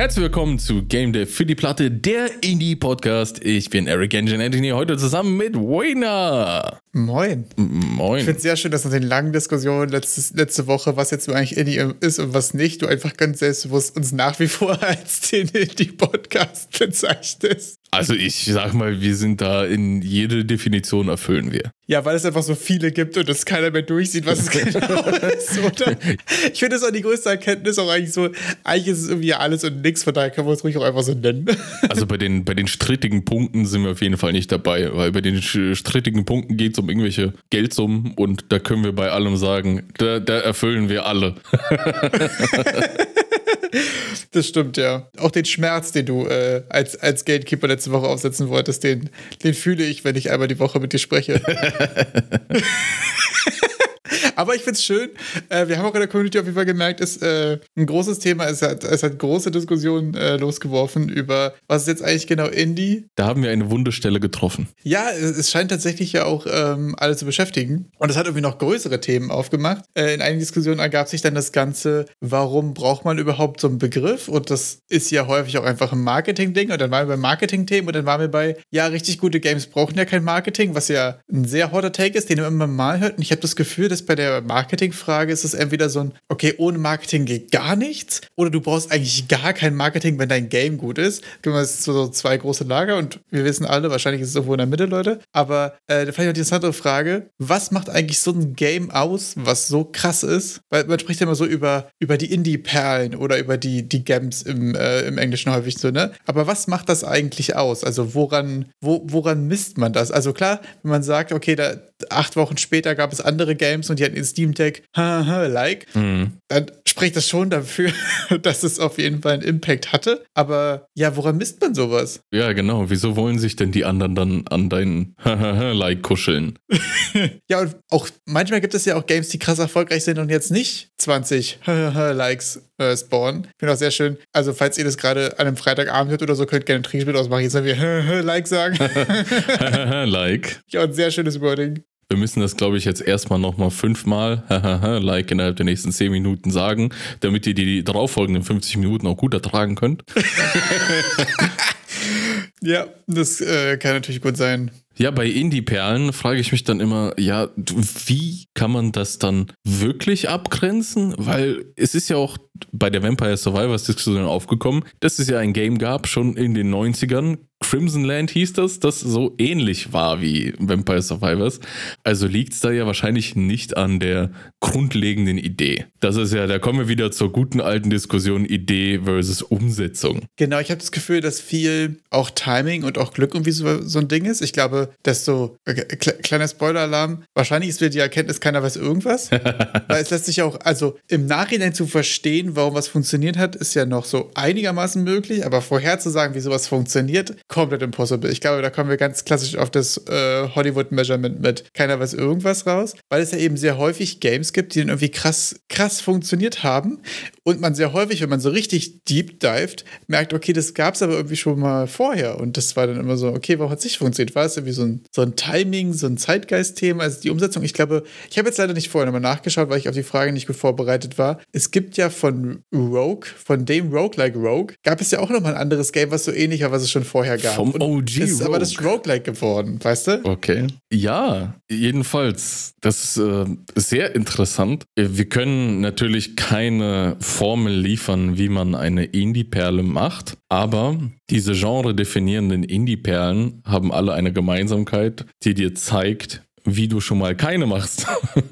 Herzlich willkommen zu Game Dev für die Platte, der Indie-Podcast. Ich bin Eric Engine Anthony, heute zusammen mit Wayner. Moin. Moin. Ich finde es sehr schön, dass nach den langen Diskussionen letztes, letzte Woche, was jetzt eigentlich Indie ist und was nicht, du einfach ganz selbstbewusst uns nach wie vor als den Indie-Podcast bezeichnest. Also ich sag mal, wir sind da in jede Definition erfüllen wir. Ja, weil es einfach so viele gibt und es keiner mehr durchsieht, was es genau ist, oder? Ich finde das auch die größte Erkenntnis auch eigentlich so, eigentlich ist es irgendwie alles und nichts, von daher können wir es ruhig auch einfach so nennen. Also bei den, bei den strittigen Punkten sind wir auf jeden Fall nicht dabei, weil bei den strittigen Punkten geht es um irgendwelche Geldsummen und da können wir bei allem sagen, da, da erfüllen wir alle. Das stimmt, ja. Auch den Schmerz, den du äh, als, als Gatekeeper letzte Woche aufsetzen wolltest, den, den fühle ich, wenn ich einmal die Woche mit dir spreche. Aber ich finde es schön. Äh, wir haben auch in der Community auf jeden Fall gemerkt, ist äh, ein großes Thema. Es hat, es hat große Diskussionen äh, losgeworfen über, was ist jetzt eigentlich genau Indie? Da haben wir eine Wundestelle getroffen. Ja, es, scheint tatsächlich ja auch ähm, alle zu beschäftigen. Und es hat irgendwie noch größere Themen aufgemacht. Äh, in einigen Diskussionen ergab sich dann das Ganze, warum braucht man überhaupt so einen Begriff? Und das ist ja häufig auch einfach ein Marketing-Ding. Und dann waren wir bei Marketing-Themen und dann waren wir bei, ja, richtig gute Games brauchen ja kein Marketing, was ja ein sehr hotter Take ist, den man immer mal hört. Und ich habe das Gefühl, dass bei der Marketingfrage ist es entweder so ein, okay, ohne Marketing geht gar nichts, oder du brauchst eigentlich gar kein Marketing, wenn dein Game gut ist. Es sind so zwei große Lager und wir wissen alle, wahrscheinlich ist es irgendwo in der Mitte, Leute. Aber äh, vielleicht die interessante Frage, was macht eigentlich so ein Game aus, was so krass ist? Weil man spricht ja immer so über, über die Indie-Perlen oder über die, die Gems im, äh, im Englischen häufig so, ne? Aber was macht das eigentlich aus? Also woran, wo, woran misst man das? Also klar, wenn man sagt, okay, da, acht Wochen später gab es andere Games und die hatten in Steam Deck, like, mhm. dann spricht das schon dafür, dass es auf jeden Fall einen Impact hatte. Aber ja, woran misst man sowas? Ja, genau. Wieso wollen sich denn die anderen dann an deinen like kuscheln? ja, und auch manchmal gibt es ja auch Games, die krass erfolgreich sind und jetzt nicht 20 Likes äh, spawnen. Ich finde auch sehr schön. Also, falls ihr das gerade an einem Freitagabend hört oder so, könnt ihr gerne ein Trinkspiel ausmachen. Jetzt sollen wir Like sagen. like. Ja, ein sehr schönes Wording. Wir müssen das, glaube ich, jetzt erstmal nochmal fünfmal like innerhalb der nächsten zehn Minuten sagen, damit ihr die darauffolgenden 50 Minuten auch gut ertragen könnt. ja, das äh, kann natürlich gut sein. Ja, bei Indie-Perlen frage ich mich dann immer, ja, wie kann man das dann wirklich abgrenzen? Weil es ist ja auch bei der Vampire Survivors Diskussion aufgekommen, dass es ja ein Game gab, schon in den 90ern, Crimson Land hieß das, das so ähnlich war wie Vampire Survivors. Also liegt es da ja wahrscheinlich nicht an der grundlegenden Idee. Das ist ja, da kommen wir wieder zur guten alten Diskussion Idee versus Umsetzung. Genau, ich habe das Gefühl, dass viel auch Timing und auch Glück irgendwie so, so ein Ding ist. Ich glaube, dass so, okay, kleiner Spoiler-Alarm, wahrscheinlich ist wieder die Erkenntnis, keiner weiß irgendwas. weil es lässt sich auch, also im Nachhinein zu verstehen, warum was funktioniert hat, ist ja noch so einigermaßen möglich, aber vorherzusagen, wie sowas funktioniert, komplett impossible. Ich glaube, da kommen wir ganz klassisch auf das äh, Hollywood-Measurement mit keiner weiß irgendwas raus, weil es ja eben sehr häufig Games gibt, die dann irgendwie krass, krass funktioniert haben und man sehr häufig, wenn man so richtig deep dived, merkt, okay, das gab es aber irgendwie schon mal vorher und das war dann immer so, okay, warum hat es nicht funktioniert? War es irgendwie so ein, so ein Timing, so ein Zeitgeist-Thema? Also die Umsetzung, ich glaube, ich habe jetzt leider nicht vorher nochmal nachgeschaut, weil ich auf die Frage nicht gut vorbereitet war. Es gibt ja von Rogue, von dem Roguelike Rogue, gab es ja auch nochmal ein anderes Game, was so ähnlich war, was es schon vorher gab. Vom OG ist aber das Roguelike geworden, weißt du? Okay. Ja, jedenfalls, das ist äh, sehr interessant. Wir können natürlich keine Formel liefern, wie man eine Indie-Perle macht, aber diese genre definierenden Indie-Perlen haben alle eine Gemeinsamkeit, die dir zeigt, wie du schon mal keine machst.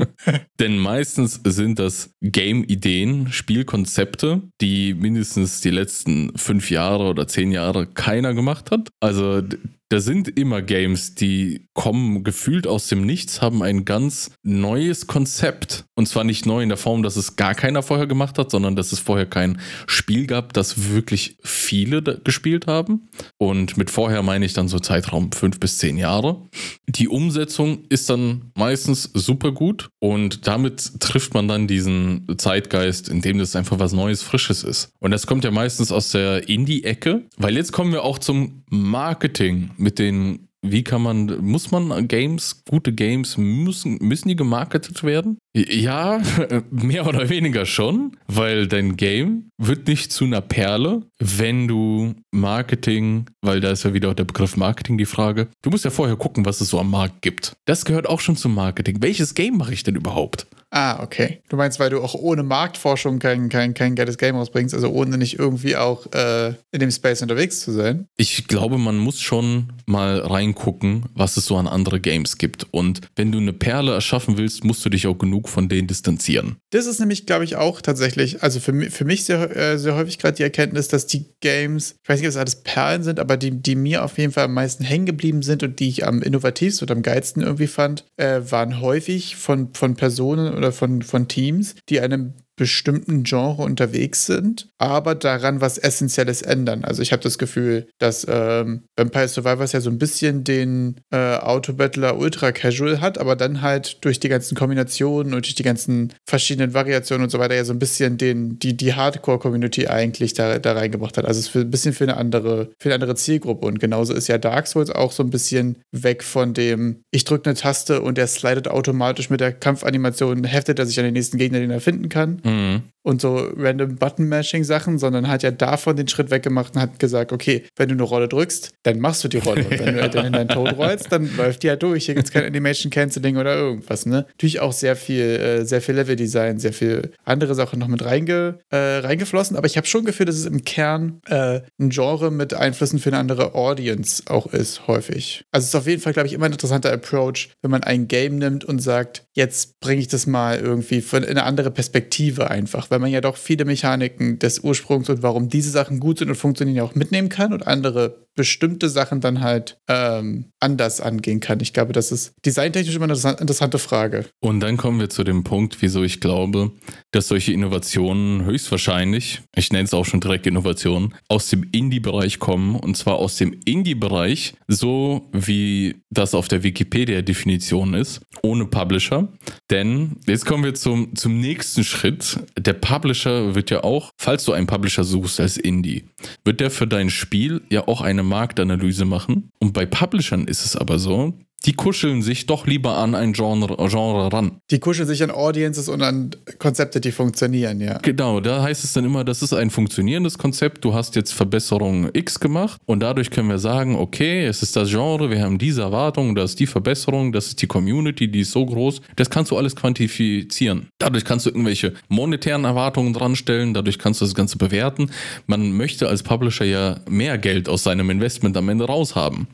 Denn meistens sind das Game-Ideen, Spielkonzepte, die mindestens die letzten fünf Jahre oder zehn Jahre keiner gemacht hat. Also da sind immer Games, die kommen gefühlt aus dem Nichts, haben ein ganz neues Konzept. Und zwar nicht neu in der Form, dass es gar keiner vorher gemacht hat, sondern dass es vorher kein Spiel gab, das wirklich viele gespielt haben. Und mit vorher meine ich dann so Zeitraum fünf bis zehn Jahre. Die Umsetzung ist dann meistens super gut und damit trifft man dann diesen Zeitgeist, in dem das einfach was Neues, Frisches ist. Und das kommt ja meistens aus der Indie-Ecke, weil jetzt kommen wir auch zum Marketing mit den, wie kann man, muss man Games, gute Games, müssen, müssen die gemarketet werden? Ja, mehr oder weniger schon, weil dein Game wird nicht zu einer Perle, wenn du Marketing, weil da ist ja wieder der Begriff Marketing die Frage. Du musst ja vorher gucken, was es so am Markt gibt. Das gehört auch schon zum Marketing. Welches Game mache ich denn überhaupt? Ah, okay. Du meinst, weil du auch ohne Marktforschung kein, kein, kein geiles Game rausbringst, also ohne nicht irgendwie auch äh, in dem Space unterwegs zu sein? Ich glaube, man muss schon mal reingucken, was es so an andere Games gibt. Und wenn du eine Perle erschaffen willst, musst du dich auch genug von denen distanzieren. Das ist nämlich, glaube ich, auch tatsächlich, also für, mich, für mich sehr, äh, sehr häufig gerade die Erkenntnis, dass die Games, ich weiß nicht, ob es alles Perlen sind, aber die, die mir auf jeden Fall am meisten hängen geblieben sind und die ich am innovativsten und am geilsten irgendwie fand, äh, waren häufig von, von Personen oder von, von Teams, die einem bestimmten Genre unterwegs sind, aber daran was Essentielles ändern. Also ich habe das Gefühl, dass ähm, Vampire Survivors ja so ein bisschen den äh, Auto-Battler Ultra Casual hat, aber dann halt durch die ganzen Kombinationen und durch die ganzen verschiedenen Variationen und so weiter ja so ein bisschen den, die, die Hardcore-Community eigentlich da, da reingebracht hat. Also es ist ein bisschen für eine andere, für eine andere Zielgruppe. Und genauso ist ja Dark Souls auch so ein bisschen weg von dem, ich drücke eine Taste und er slidet automatisch mit der Kampfanimation, heftet er sich an den nächsten Gegner, den er finden kann. Mhm. Und so random Button-Mashing-Sachen, sondern hat ja davon den Schritt weggemacht und hat gesagt, okay, wenn du eine Rolle drückst, dann machst du die Rolle. Und wenn du halt dann in deinen Tod rollst, dann läuft die halt durch. Hier gibt es kein Animation-Canceling oder irgendwas, ne? Natürlich auch sehr viel, äh, sehr viel Level-Design, sehr viel andere Sachen noch mit reinge, äh, reingeflossen, aber ich habe schon Gefühl, dass es im Kern äh, ein Genre mit Einflüssen für eine andere Audience auch ist, häufig. Also es ist auf jeden Fall, glaube ich, immer ein interessanter Approach, wenn man ein Game nimmt und sagt, jetzt bringe ich das mal irgendwie in eine andere Perspektive einfach, weil man ja doch viele Mechaniken des Ursprungs und warum diese Sachen gut sind und funktionieren ja auch mitnehmen kann und andere bestimmte Sachen dann halt ähm, anders angehen kann. Ich glaube, das ist designtechnisch immer eine interessante Frage. Und dann kommen wir zu dem Punkt, wieso ich glaube, dass solche Innovationen höchstwahrscheinlich, ich nenne es auch schon direkt Innovationen, aus dem Indie-Bereich kommen. Und zwar aus dem Indie-Bereich, so wie das auf der Wikipedia-Definition ist, ohne Publisher. Denn jetzt kommen wir zum, zum nächsten Schritt. Der Publisher wird ja auch, falls du einen Publisher suchst als Indie, wird der für dein Spiel ja auch eine Marktanalyse machen. Und bei Publishern ist es aber so, die kuscheln sich doch lieber an ein Genre, Genre ran. Die kuscheln sich an Audiences und an Konzepte, die funktionieren, ja. Genau, da heißt es dann immer, das ist ein funktionierendes Konzept. Du hast jetzt Verbesserung X gemacht und dadurch können wir sagen, okay, es ist das Genre, wir haben diese Erwartung, das ist die Verbesserung, das ist die Community, die ist so groß. Das kannst du alles quantifizieren. Dadurch kannst du irgendwelche monetären Erwartungen dran stellen, dadurch kannst du das Ganze bewerten. Man möchte als Publisher ja mehr Geld aus seinem Investment am Ende raushaben.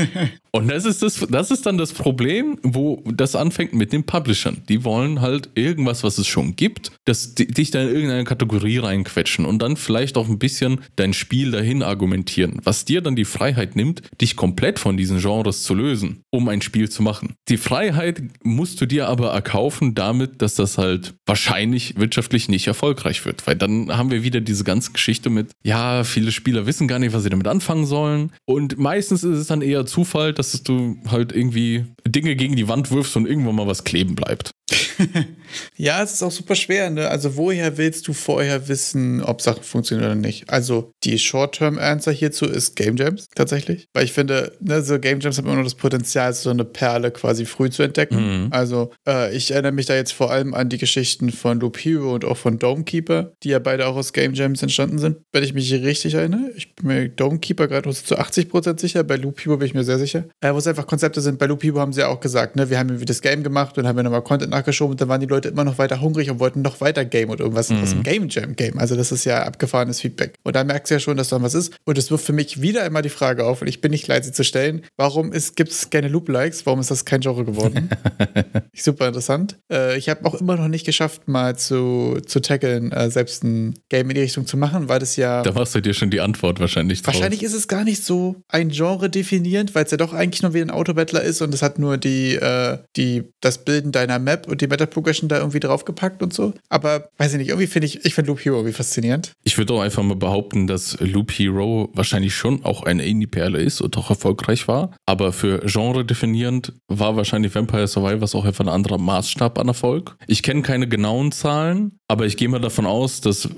und das ist das, das ist dann das Problem, wo das anfängt mit den Publishern. Die wollen halt irgendwas, was es schon gibt, dass die, dich da in irgendeine Kategorie reinquetschen und dann vielleicht auch ein bisschen dein Spiel dahin argumentieren, was dir dann die Freiheit nimmt, dich komplett von diesen Genres zu lösen, um ein Spiel zu machen. Die Freiheit musst du dir aber erkaufen damit, dass das halt wahrscheinlich wirtschaftlich nicht erfolgreich wird, weil dann haben wir wieder diese ganze Geschichte mit, ja, viele Spieler wissen gar nicht, was sie damit anfangen sollen und meistens ist es dann eher Zufall, dass du halt irgendwie Dinge gegen die Wand wirfst und irgendwann mal was kleben bleibt. ja, es ist auch super schwer. Ne? Also, woher willst du vorher wissen, ob Sachen funktionieren oder nicht? Also, die Short-Term-Answer hierzu ist Game Jams tatsächlich. Weil ich finde, ne, so Game Jams haben immer noch das Potenzial, so eine Perle quasi früh zu entdecken. Mhm. Also, äh, ich erinnere mich da jetzt vor allem an die Geschichten von Loop Hero und auch von Domekeeper, die ja beide auch aus Game Jams entstanden sind, wenn ich mich richtig erinnere. Ich bin mir Domekeeper gerade zu 80% sicher, bei Loop Hero bin ich mir sehr sicher. Äh, wo es einfach Konzepte sind. Bei Loop Hero haben sie ja auch gesagt, ne, wir haben irgendwie das Game gemacht und haben ja nochmal Content nachgeschoben und dann waren die Leute immer noch weiter hungrig und wollten noch weiter Game und irgendwas mhm. aus dem Game Jam Game. Also das ist ja abgefahrenes Feedback. Und da merkst du ja schon, dass da was ist. Und es wirft für mich wieder immer die Frage auf, und ich bin nicht leid, sie zu stellen, warum gibt es keine Loop-Likes? Warum ist das kein Genre geworden? Super interessant. Äh, ich habe auch immer noch nicht geschafft, mal zu, zu tackeln, äh, selbst ein Game in die Richtung zu machen, weil das ja. Da machst du dir schon die Antwort wahrscheinlich drauf. Wahrscheinlich ist es gar nicht so ein Genre definierend, weil es ja doch eigentlich nur wie ein Autobattler ist und es hat nur die, äh, die, das Bilden deiner Map und die Meta Progression da irgendwie draufgepackt und so. Aber weiß ich nicht, irgendwie finde ich, ich finde Loop Hero irgendwie faszinierend. Ich würde auch einfach mal behaupten, dass Loop Hero wahrscheinlich schon auch eine Indie-Perle ist und auch erfolgreich war. Aber für Genre definierend war wahrscheinlich Vampire Survivors auch einfach ein anderer Maßstab an Erfolg. Ich kenne keine genauen Zahlen, aber ich gehe mal davon aus, dass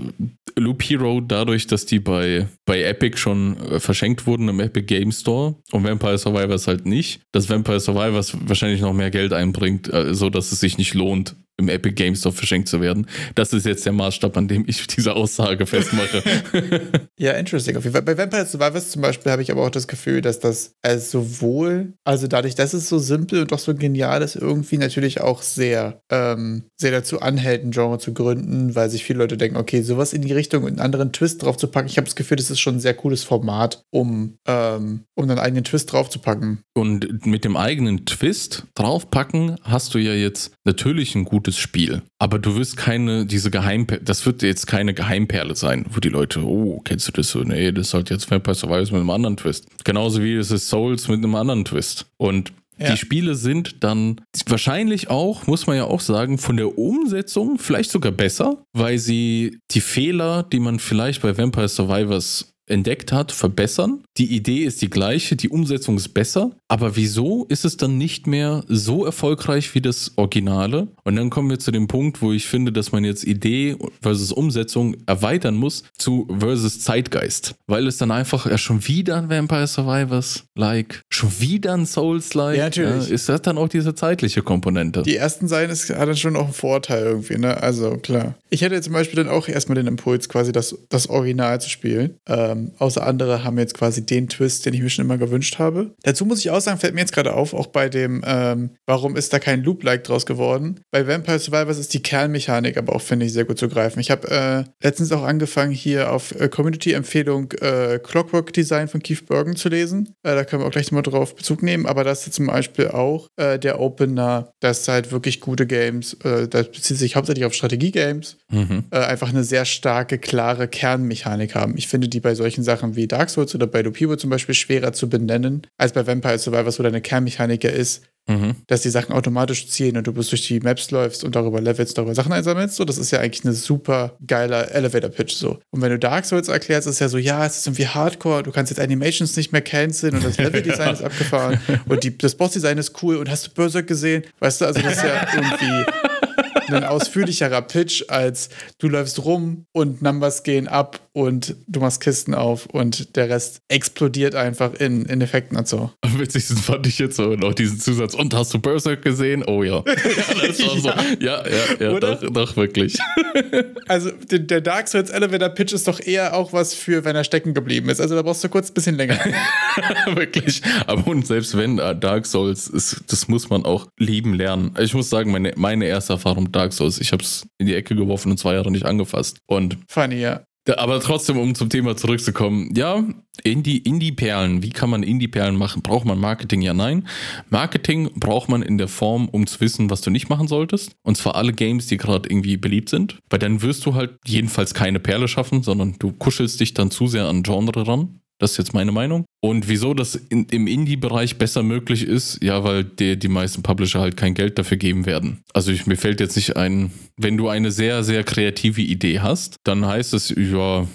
Loop Hero dadurch, dass die bei, bei Epic schon äh, verschenkt wurden im Epic Game Store und Vampire Survivors halt nicht, dass Vampire Survivors wahrscheinlich noch mehr Geld einbringt, äh, so dass es sich nicht lohnt, im Epic Games Store verschenkt zu werden. Das ist jetzt der Maßstab, an dem ich diese Aussage festmache. ja, interesting. Bei Vampire Survivors zum Beispiel habe ich aber auch das Gefühl, dass das also sowohl, also dadurch, dass es so simpel und doch so genial ist, irgendwie natürlich auch sehr, ähm, sehr dazu anhält, ein Genre zu gründen, weil sich viele Leute denken, okay, sowas in die Richtung und einen anderen Twist drauf zu packen. Ich habe das Gefühl, das ist schon ein sehr cooles Format, um, ähm, um einen eigenen Twist draufzupacken. Und mit dem eigenen Twist draufpacken hast du ja jetzt natürlich ein gutes Spiel. Aber du wirst keine, diese Geheimperle, das wird jetzt keine Geheimperle sein, wo die Leute, oh, kennst du das so? Nee, das ist halt jetzt Vampire Survivors mit einem anderen Twist. Genauso wie es ist Souls mit einem anderen Twist. Und ja. Die Spiele sind dann wahrscheinlich auch, muss man ja auch sagen, von der Umsetzung vielleicht sogar besser, weil sie die Fehler, die man vielleicht bei Vampire Survivors entdeckt hat, verbessern. Die Idee ist die gleiche, die Umsetzung ist besser, aber wieso ist es dann nicht mehr so erfolgreich wie das Originale? Und dann kommen wir zu dem Punkt, wo ich finde, dass man jetzt Idee versus Umsetzung erweitern muss zu versus Zeitgeist, weil es dann einfach ja schon wieder ein Vampire Survivors like, schon wieder ein Souls like. Ja, natürlich. Ja, ist das dann auch diese zeitliche Komponente? Die ersten Seiten ist, hat dann schon auch einen Vorteil irgendwie, ne? Also klar. Ich hätte zum Beispiel dann auch erstmal den Impuls, quasi das, das Original zu spielen. Ähm, außer andere haben jetzt quasi den Twist, den ich mir schon immer gewünscht habe. Dazu muss ich auch sagen, fällt mir jetzt gerade auf, auch bei dem, ähm, warum ist da kein Loop-like draus geworden? Bei Vampire Survivors ist die Kernmechanik aber auch, finde ich, sehr gut zu greifen. Ich habe äh, letztens auch angefangen, hier auf äh, Community-Empfehlung äh, Clockwork Design von Keith Bergen zu lesen. Äh, da können wir auch gleich mal drauf Bezug nehmen, aber das ist zum Beispiel auch äh, der Opener, das halt wirklich gute Games, äh, das bezieht sich hauptsächlich auf Strategie-Games, mhm. einfach eine sehr starke, klare Kernmechanik haben. Ich finde die bei solchen Sachen wie Dark Souls oder bei Lopibo zum Beispiel schwerer zu benennen, als bei Vampire Survivors, wo deine Kernmechanik ja ist, mhm. dass die Sachen automatisch ziehen und du bis durch die Maps läufst und darüber levelst, darüber Sachen einsammelst. So, das ist ja eigentlich eine super geiler Elevator-Pitch. So. Und wenn du Dark Souls erklärst, ist es ja so, ja, es ist irgendwie Hardcore, du kannst jetzt Animations nicht mehr canceln und das Level-Design ist abgefahren und die, das Boss-Design ist cool und hast du Berserk gesehen? Weißt du, also das ist ja irgendwie ein ausführlicherer Pitch als du läufst rum und Numbers gehen ab und du machst Kisten auf und der Rest explodiert einfach in, in Effekten und so. Am witzigsten fand ich jetzt so noch diesen Zusatz. Und hast du Berserk gesehen? Oh ja. ja, das war so. ja, ja, ja, doch, doch, wirklich. also der Dark Souls Elevator Pitch ist doch eher auch was für, wenn er stecken geblieben ist. Also da brauchst du kurz ein bisschen länger. wirklich. Aber und selbst wenn äh, Dark Souls ist, das muss man auch lieben lernen. Ich muss sagen, meine, meine erste Erfahrung mit Dark Souls, ich habe es in die Ecke geworfen und zwei Jahre nicht angefasst. Und Funny, ja. Aber trotzdem, um zum Thema zurückzukommen, ja, Indie, Indie-Perlen, wie kann man Indie-Perlen machen? Braucht man Marketing? Ja, nein. Marketing braucht man in der Form, um zu wissen, was du nicht machen solltest. Und zwar alle Games, die gerade irgendwie beliebt sind. Weil dann wirst du halt jedenfalls keine Perle schaffen, sondern du kuschelst dich dann zu sehr an Genre ran. Das ist jetzt meine Meinung. Und wieso das in, im Indie-Bereich besser möglich ist, ja, weil die, die meisten Publisher halt kein Geld dafür geben werden. Also ich, mir fällt jetzt nicht ein, wenn du eine sehr, sehr kreative Idee hast, dann heißt es, ja,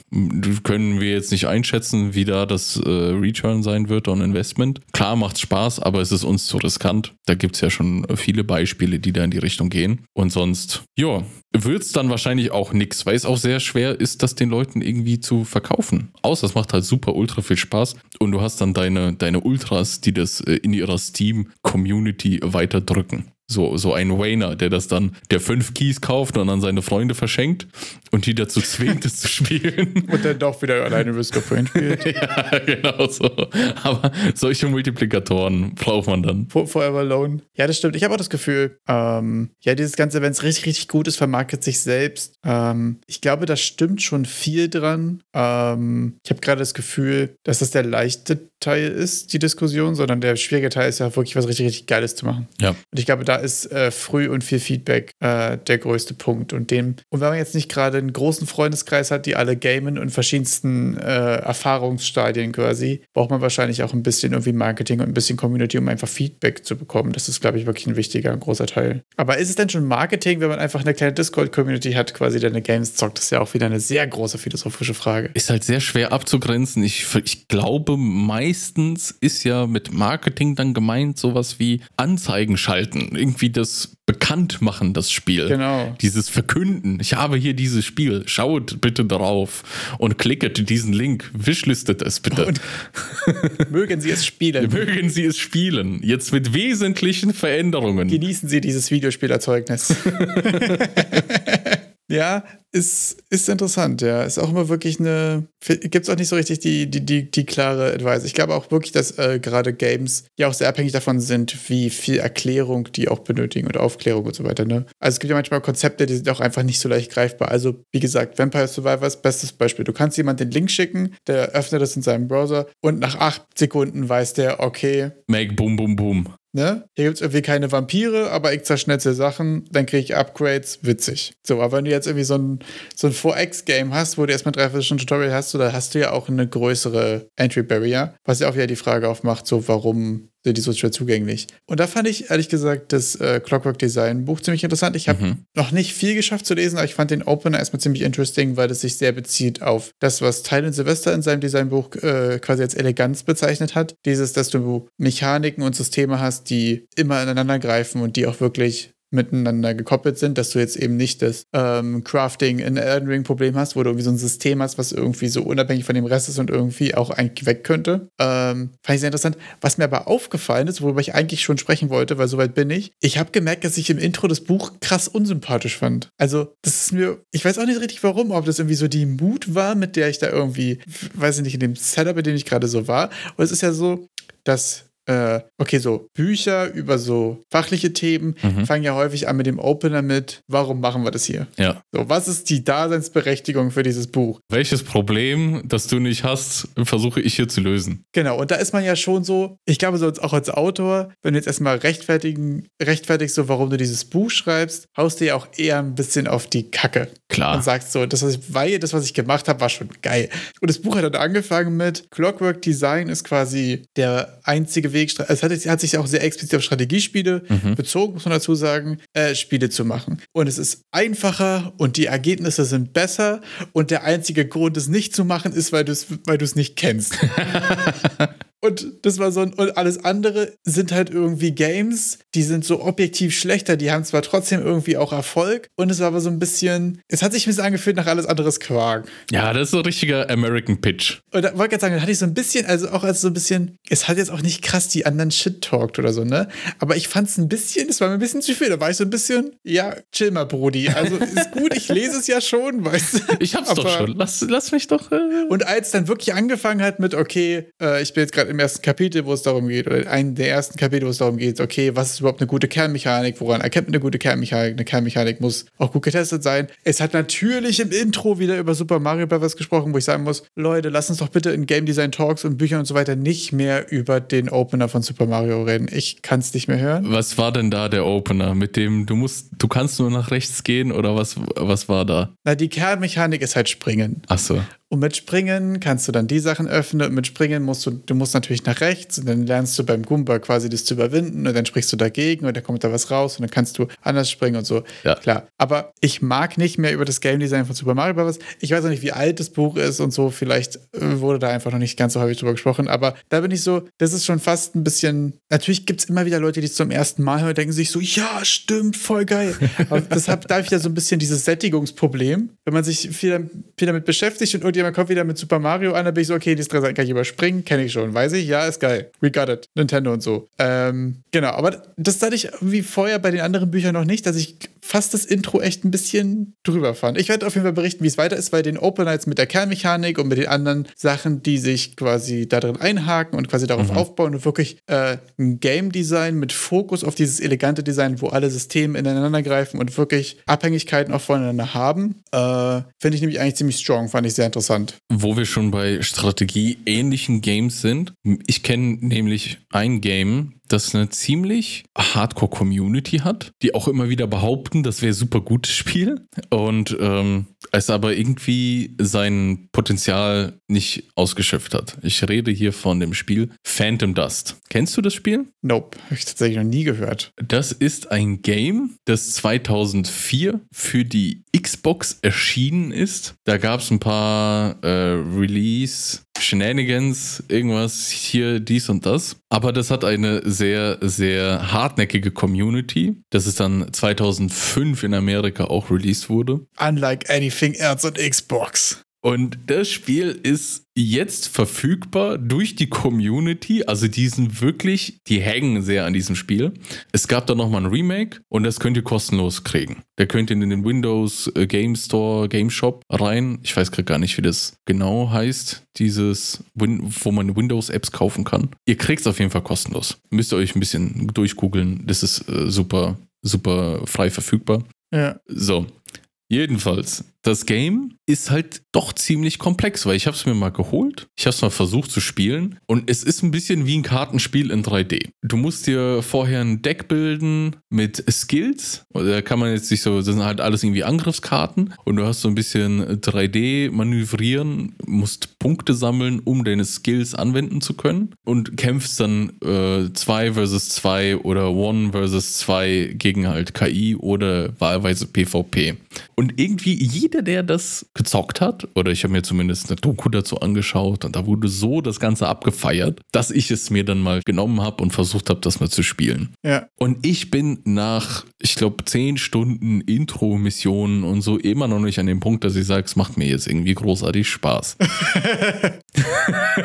können wir jetzt nicht einschätzen, wie da das äh, Return sein wird on Investment. Klar macht es Spaß, aber es ist uns zu riskant. Da gibt es ja schon viele Beispiele, die da in die Richtung gehen. Und sonst, ja, wird es dann wahrscheinlich auch nichts, weil es auch sehr schwer ist, das den Leuten irgendwie zu verkaufen. Außer es macht halt super ultra viel Spaß und du hast dann deine, deine Ultras, die das äh, in ihrer Steam-Community weiterdrücken. So, so ein Wayner, der das dann, der fünf Keys kauft und an seine Freunde verschenkt und die dazu zwingt, es zu spielen. Und dann doch wieder alleine Risk of Rain spielt. ja, genau so. Aber solche Multiplikatoren braucht man dann. Forever Alone. Ja, das stimmt. Ich habe auch das Gefühl, ähm, ja, dieses Ganze, wenn es richtig, richtig gut ist, vermarktet sich selbst. Ähm, ich glaube, da stimmt schon viel dran. Ähm, ich habe gerade das Gefühl, dass das der leichte Teil ist, die Diskussion, sondern der schwierige Teil ist ja wirklich was richtig, richtig Geiles zu machen. Ja. Und ich glaube, da ist äh, früh und viel Feedback äh, der größte Punkt. Und dem, und wenn man jetzt nicht gerade einen großen Freundeskreis hat, die alle gamen und verschiedensten äh, Erfahrungsstadien quasi, braucht man wahrscheinlich auch ein bisschen irgendwie Marketing und ein bisschen Community, um einfach Feedback zu bekommen. Das ist, glaube ich, wirklich ein wichtiger, ein großer Teil. Aber ist es denn schon Marketing, wenn man einfach eine kleine Discord-Community hat, quasi, der eine Games zockt? Das ist ja auch wieder eine sehr große philosophische Frage. Ist halt sehr schwer abzugrenzen. Ich, ich glaube, meistens ist ja mit Marketing dann gemeint sowas wie Anzeigen schalten irgendwie das bekannt machen, das Spiel. Genau. Dieses Verkünden. Ich habe hier dieses Spiel. Schaut bitte darauf und klicket diesen Link. Wischlistet es bitte. Und mögen Sie es spielen. Mögen Sie es spielen. Jetzt mit wesentlichen Veränderungen. Genießen Sie dieses Videospielerzeugnis. Ja, ist, ist interessant, ja. Ist auch immer wirklich eine. Gibt es auch nicht so richtig die, die, die, die klare Advice. Ich glaube auch wirklich, dass äh, gerade Games ja auch sehr abhängig davon sind, wie viel Erklärung die auch benötigen und Aufklärung und so weiter, ne? Also es gibt ja manchmal Konzepte, die sind auch einfach nicht so leicht greifbar. Also, wie gesagt, Vampire Survivors, bestes Beispiel. Du kannst jemand den Link schicken, der öffnet das in seinem Browser und nach acht Sekunden weiß der, okay. Make boom, boom, boom. Ne? Hier gibt es irgendwie keine Vampire, aber ich zerschnetze Sachen, dann kriege ich Upgrades, witzig. So, aber wenn du jetzt irgendwie so ein, so ein 4X-Game hast, wo du erstmal drei verschiedene Tutorial hast, so, da hast du ja auch eine größere Entry Barrier, was ja auch wieder die Frage aufmacht, so warum sind die so schwer zugänglich. Und da fand ich ehrlich gesagt das äh, Clockwork Design Buch ziemlich interessant. Ich habe mhm. noch nicht viel geschafft zu lesen, aber ich fand den Opener erstmal ziemlich interesting, weil es sich sehr bezieht auf das, was Tylen Sylvester in seinem Designbuch äh, quasi als Eleganz bezeichnet hat. Dieses, dass du Mechaniken und Systeme hast, die immer ineinander greifen und die auch wirklich miteinander gekoppelt sind, dass du jetzt eben nicht das ähm, Crafting in Elden Ring Problem hast, wo du irgendwie so ein System hast, was irgendwie so unabhängig von dem Rest ist und irgendwie auch eigentlich weg könnte. Ähm, fand ich sehr interessant. Was mir aber aufgefallen ist, worüber ich eigentlich schon sprechen wollte, weil soweit bin ich, ich habe gemerkt, dass ich im Intro das Buch krass unsympathisch fand. Also, das ist mir, ich weiß auch nicht richtig warum, ob das irgendwie so die Mut war, mit der ich da irgendwie, weiß ich nicht, in dem Setup, in dem ich gerade so war. Und es ist ja so, dass äh, okay, so Bücher über so fachliche Themen mhm. fangen ja häufig an mit dem Opener mit, warum machen wir das hier? Ja. So, was ist die Daseinsberechtigung für dieses Buch? Welches Problem, das du nicht hast, versuche ich hier zu lösen? Genau, und da ist man ja schon so, ich glaube, so auch als Autor, wenn du jetzt erstmal rechtfertigen, rechtfertigst, so warum du dieses Buch schreibst, haust du ja auch eher ein bisschen auf die Kacke. Klar. Und sagst so, das, was ich, weil das, was ich gemacht habe, war schon geil. Und das Buch hat dann angefangen mit Clockwork Design ist quasi der einzige Weg, es hat, hat sich auch sehr explizit auf Strategiespiele mhm. bezogen, muss man dazu sagen, äh, Spiele zu machen. Und es ist einfacher und die Ergebnisse sind besser und der einzige Grund, es nicht zu machen, ist, weil du es weil nicht kennst. Und das war so ein, und alles andere sind halt irgendwie Games, die sind so objektiv schlechter, die haben zwar trotzdem irgendwie auch Erfolg und es war aber so ein bisschen, es hat sich ein bisschen angefühlt nach alles anderes Quark. Ja, das ist so ein richtiger American Pitch. Und da wollte ich sagen, da hatte ich so ein bisschen, also auch als so ein bisschen, es hat jetzt auch nicht krass die anderen Shit talked oder so, ne? Aber ich fand es ein bisschen, es war mir ein bisschen zu viel. Da war ich so ein bisschen, ja, chill mal, Brody. Also ist gut, ich lese es ja schon, weißt du. Ich hab's aber, doch schon. Lass, lass mich doch. Äh und als dann wirklich angefangen hat mit, okay, äh, ich bin jetzt gerade im ersten Kapitel, wo es darum geht, oder einem der ersten Kapitel, wo es darum geht, okay, was ist überhaupt eine gute Kernmechanik, woran erkennt man eine gute Kernmechanik? Eine Kernmechanik muss auch gut getestet sein. Es hat natürlich im Intro wieder über Super Mario Bros. gesprochen, wo ich sagen muss, Leute, lass uns doch bitte in Game Design Talks und Büchern und so weiter nicht mehr über den Opener von Super Mario reden. Ich kann es nicht mehr hören. Was war denn da der Opener? Mit dem, du musst, du kannst nur nach rechts gehen oder was, was war da? Na, die Kernmechanik ist halt springen. Ach so. Und mit Springen kannst du dann die Sachen öffnen. Und mit Springen musst du, du musst natürlich nach rechts und dann lernst du beim Goomba quasi das zu überwinden und dann sprichst du dagegen und dann kommt da was raus und dann kannst du anders springen und so. Ja. Klar. Aber ich mag nicht mehr über das Game Design von Super Mario Bros. Ich weiß auch nicht, wie alt das Buch ist und so. Vielleicht äh, wurde da einfach noch nicht ganz so häufig drüber gesprochen. Aber da bin ich so, das ist schon fast ein bisschen. Natürlich gibt es immer wieder Leute, die es zum ersten Mal hören und denken sich so, ja, stimmt, voll geil. Aber deshalb da wieder so ein bisschen dieses Sättigungsproblem. Wenn man sich viel, viel damit beschäftigt und irgendjemand kommt wieder mit Super Mario an, dann bin ich so, okay, die Seiten kann ich überspringen, kenne ich schon, weiß ich, ja, ist geil. We got it. Nintendo und so. Ähm, genau, aber das hatte ich wie vorher bei den anderen Büchern noch nicht, dass ich fast das Intro echt ein bisschen drüber fand. Ich werde auf jeden Fall berichten, wie es weiter ist, weil den Open Nights mit der Kernmechanik und mit den anderen Sachen, die sich quasi da drin einhaken und quasi darauf mhm. aufbauen und wirklich äh, ein Game Design mit Fokus auf dieses elegante Design, wo alle Systeme ineinander greifen und wirklich Abhängigkeiten auch voneinander haben, äh, finde ich nämlich eigentlich ziemlich strong, fand ich sehr interessant. Wo wir schon bei Strategie-ähnlichen Games sind, ich kenne nämlich ein Game, das eine ziemlich Hardcore-Community hat, die auch immer wieder behaupten, das wäre super gutes Spiel und ähm, es aber irgendwie sein Potenzial nicht ausgeschöpft hat. Ich rede hier von dem Spiel Phantom Dust. Kennst du das Spiel? Nope, habe ich tatsächlich noch nie gehört. Das ist ein Game, das 2004 für die Xbox erschienen ist. Da gab es ein paar äh, Release Shenanigans, irgendwas hier, dies und das. Aber das hat eine sehr, sehr hartnäckige Community, dass es dann 2005 in Amerika auch released wurde. Unlike anything else on Xbox. Und das Spiel ist jetzt verfügbar durch die Community. Also die sind wirklich, die hängen sehr an diesem Spiel. Es gab da nochmal ein Remake und das könnt ihr kostenlos kriegen. Da könnt ihr in den Windows äh, Game Store, Game Shop rein. Ich weiß gerade gar nicht, wie das genau heißt. Dieses, wo man Windows-Apps kaufen kann. Ihr kriegt es auf jeden Fall kostenlos. Müsst ihr euch ein bisschen durchgoogeln. Das ist äh, super, super frei verfügbar. Ja. So, Jedenfalls, das Game ist halt doch ziemlich komplex, weil ich habe es mir mal geholt, ich habe es mal versucht zu spielen. Und es ist ein bisschen wie ein Kartenspiel in 3D. Du musst dir vorher ein Deck bilden mit Skills, da kann man jetzt nicht so, das sind halt alles irgendwie Angriffskarten. Und du hast so ein bisschen 3D manövrieren, musst Punkte sammeln, um deine Skills anwenden zu können. Und kämpfst dann 2 äh, versus 2 oder 1 versus 2 gegen halt KI oder wahlweise PvP. Und irgendwie jeder, der das gezockt hat, oder ich habe mir zumindest eine Doku dazu angeschaut und da wurde so das Ganze abgefeiert, dass ich es mir dann mal genommen habe und versucht habe, das mal zu spielen. Ja. Und ich bin nach, ich glaube, zehn Stunden Intro-Missionen und so immer noch nicht an dem Punkt, dass ich sage, es macht mir jetzt irgendwie großartig Spaß.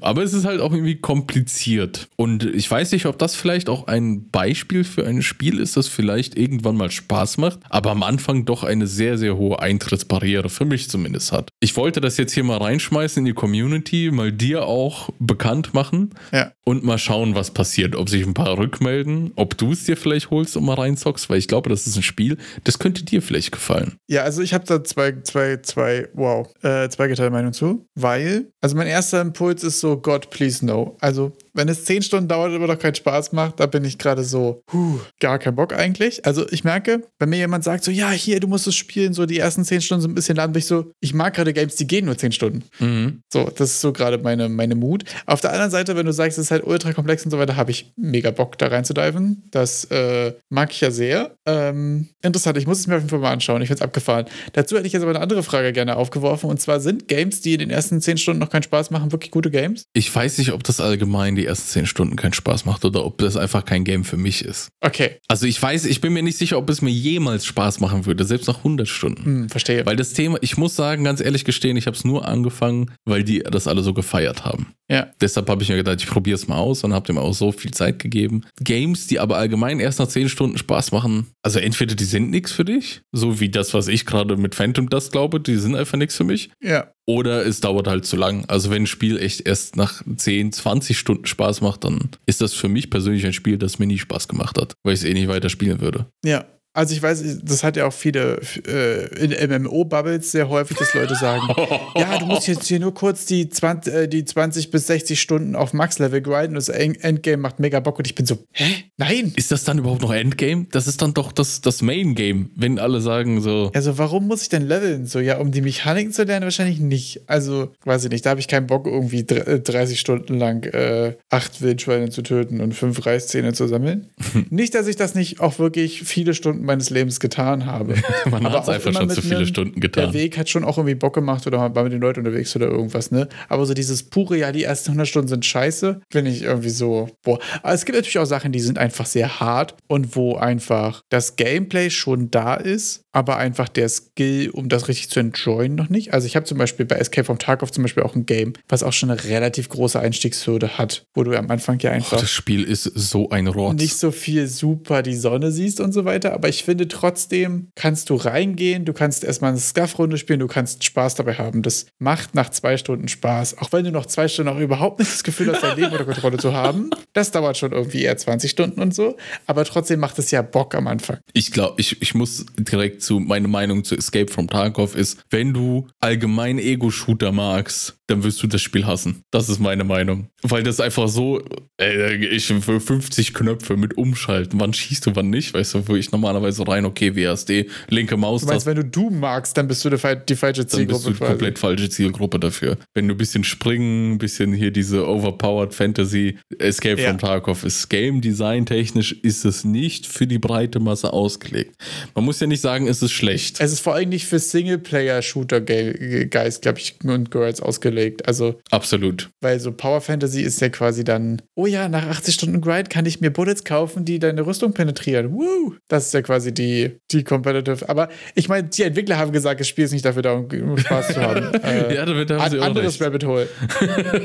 Aber es ist halt auch irgendwie kompliziert. Und ich weiß nicht, ob das vielleicht auch ein Beispiel für ein Spiel ist, das vielleicht irgendwann mal Spaß macht, aber am Anfang doch eine sehr, sehr hohe Eintrittsbarriere, für mich zumindest hat. Ich wollte das jetzt hier mal reinschmeißen in die Community, mal dir auch bekannt machen ja. und mal schauen, was passiert. Ob sich ein paar rückmelden, ob du es dir vielleicht holst und mal reinzockst, weil ich glaube, das ist ein Spiel, das könnte dir vielleicht gefallen. Ja, also ich habe da zwei, zwei, zwei, wow, äh, zwei geteilte Meinungen zu, weil, also mein erster Impuls ist so, God, please no. Also wenn es zehn Stunden dauert, aber doch keinen Spaß macht, da bin ich gerade so, huh, gar kein Bock eigentlich. Also ich merke, wenn mir jemand sagt so, ja, hier, du musst es spielen, so die ersten zehn Stunden sind ein bisschen lang, bin ich so, ich mag gerade Games, die gehen nur zehn Stunden. Mhm. So, das ist so gerade meine, meine Mut. Auf der anderen Seite, wenn du sagst, es ist halt ultra komplex und so weiter, habe ich mega Bock da reinzudiven. Das äh, mag ich ja sehr. Ähm, interessant, ich muss es mir auf jeden Fall mal anschauen. Ich finde es abgefahren. Dazu hätte ich jetzt aber eine andere Frage gerne aufgeworfen und zwar sind Games, die in den ersten zehn Stunden noch keinen Spaß machen, wirklich gute Games? Ich weiß nicht, ob das allgemein die ersten zehn Stunden keinen Spaß macht oder ob das einfach kein Game für mich ist. Okay. Also ich weiß, ich bin mir nicht sicher, ob es mir jemals Spaß machen würde, selbst nach 100 Stunden. Hm, verstehe. Weil das Thema, ich muss sagen, ganz ehrlich gestehen, ich habe es nur angefangen, weil die das alle so gefeiert haben. Ja. Deshalb habe ich mir gedacht, ich probiere es mal aus und habe dem auch so viel Zeit gegeben. Games, die aber allgemein erst nach 10 Stunden Spaß machen, also entweder die sind nichts für dich, so wie das, was ich gerade mit Phantom das glaube, die sind einfach nichts für mich. Ja. Oder es dauert halt zu lang. Also wenn ein Spiel echt erst nach 10, 20 Stunden Spaß macht, dann ist das für mich persönlich ein Spiel, das mir nie Spaß gemacht hat, weil ich es eh nicht weiter spielen würde. Ja. Also ich weiß, das hat ja auch viele äh, in MMO-Bubbles sehr häufig, dass Leute sagen, ja, du musst jetzt hier nur kurz die 20, äh, die 20 bis 60 Stunden auf Max-Level grinden und das Endgame macht mega Bock und ich bin so, hä? Nein! Ist das dann überhaupt noch Endgame? Das ist dann doch das, das Main-Game, wenn alle sagen so. Also warum muss ich denn leveln? So, ja, um die Mechaniken zu lernen, wahrscheinlich nicht. Also, weiß ich nicht, da habe ich keinen Bock, irgendwie 30 Stunden lang äh, acht Wildschweine zu töten und fünf Reißzähne zu sammeln. nicht, dass ich das nicht auch wirklich viele Stunden meines Lebens getan habe. Man hat es einfach schon zu viele Stunden getan. Der Weg hat schon auch irgendwie Bock gemacht oder war mit den Leuten unterwegs oder irgendwas, ne? Aber so dieses pure, ja, die ersten 100 Stunden sind scheiße, bin ich irgendwie so, boah. Aber es gibt natürlich auch Sachen, die sind einfach sehr hart und wo einfach das Gameplay schon da ist, aber einfach der Skill, um das richtig zu enjoyen, noch nicht. Also ich habe zum Beispiel bei Escape from Tarkov zum Beispiel auch ein Game, was auch schon eine relativ große Einstiegshürde hat, wo du am Anfang ja einfach. Oh, das Spiel ist so ein Rotz. Nicht so viel super die Sonne siehst und so weiter, aber ich finde trotzdem, kannst du reingehen, du kannst erstmal eine Scuff-Runde spielen, du kannst Spaß dabei haben. Das macht nach zwei Stunden Spaß. Auch wenn du noch zwei Stunden auch überhaupt nicht das Gefühl hast, dein Leben unter Kontrolle zu haben. Das dauert schon irgendwie eher 20 Stunden und so. Aber trotzdem macht es ja Bock am Anfang. Ich glaube, ich, ich muss direkt zu, meine Meinung zu Escape from Tarkov ist, wenn du allgemein Ego-Shooter magst, dann wirst du das Spiel hassen. Das ist meine Meinung. Weil das einfach so, ey, ich für 50 Knöpfe mit umschalten, wann schießt du, wann nicht, weißt du, wo ich normalerweise rein, okay, WASD, linke Maus. Du meinst, wenn du Doom magst, dann bist du die, die falsche Zielgruppe. Dann bist du quasi. komplett falsche Zielgruppe dafür. Wenn du ein bisschen springen, ein bisschen hier diese overpowered Fantasy, Escape ja. from Tarkov ist Game Design designtechnisch ist es nicht für die breite Masse ausgelegt. Man muss ja nicht sagen, es ist schlecht. Es ist vor allem nicht für Singleplayer-Shooter-Guys, glaube ich, und Girls ausgelegt. Also. Absolut. Weil so Power Fantasy ist ja quasi dann, oh ja, nach 80 Stunden Grind kann ich mir Bullets kaufen, die deine Rüstung penetrieren. Woo! Das ist ja quasi die, die Competitive. Aber ich meine, die Entwickler haben gesagt, das Spiel ist nicht dafür da, um Spaß zu haben. äh, ja, damit haben sie auch anderes recht. Rabbit Hole.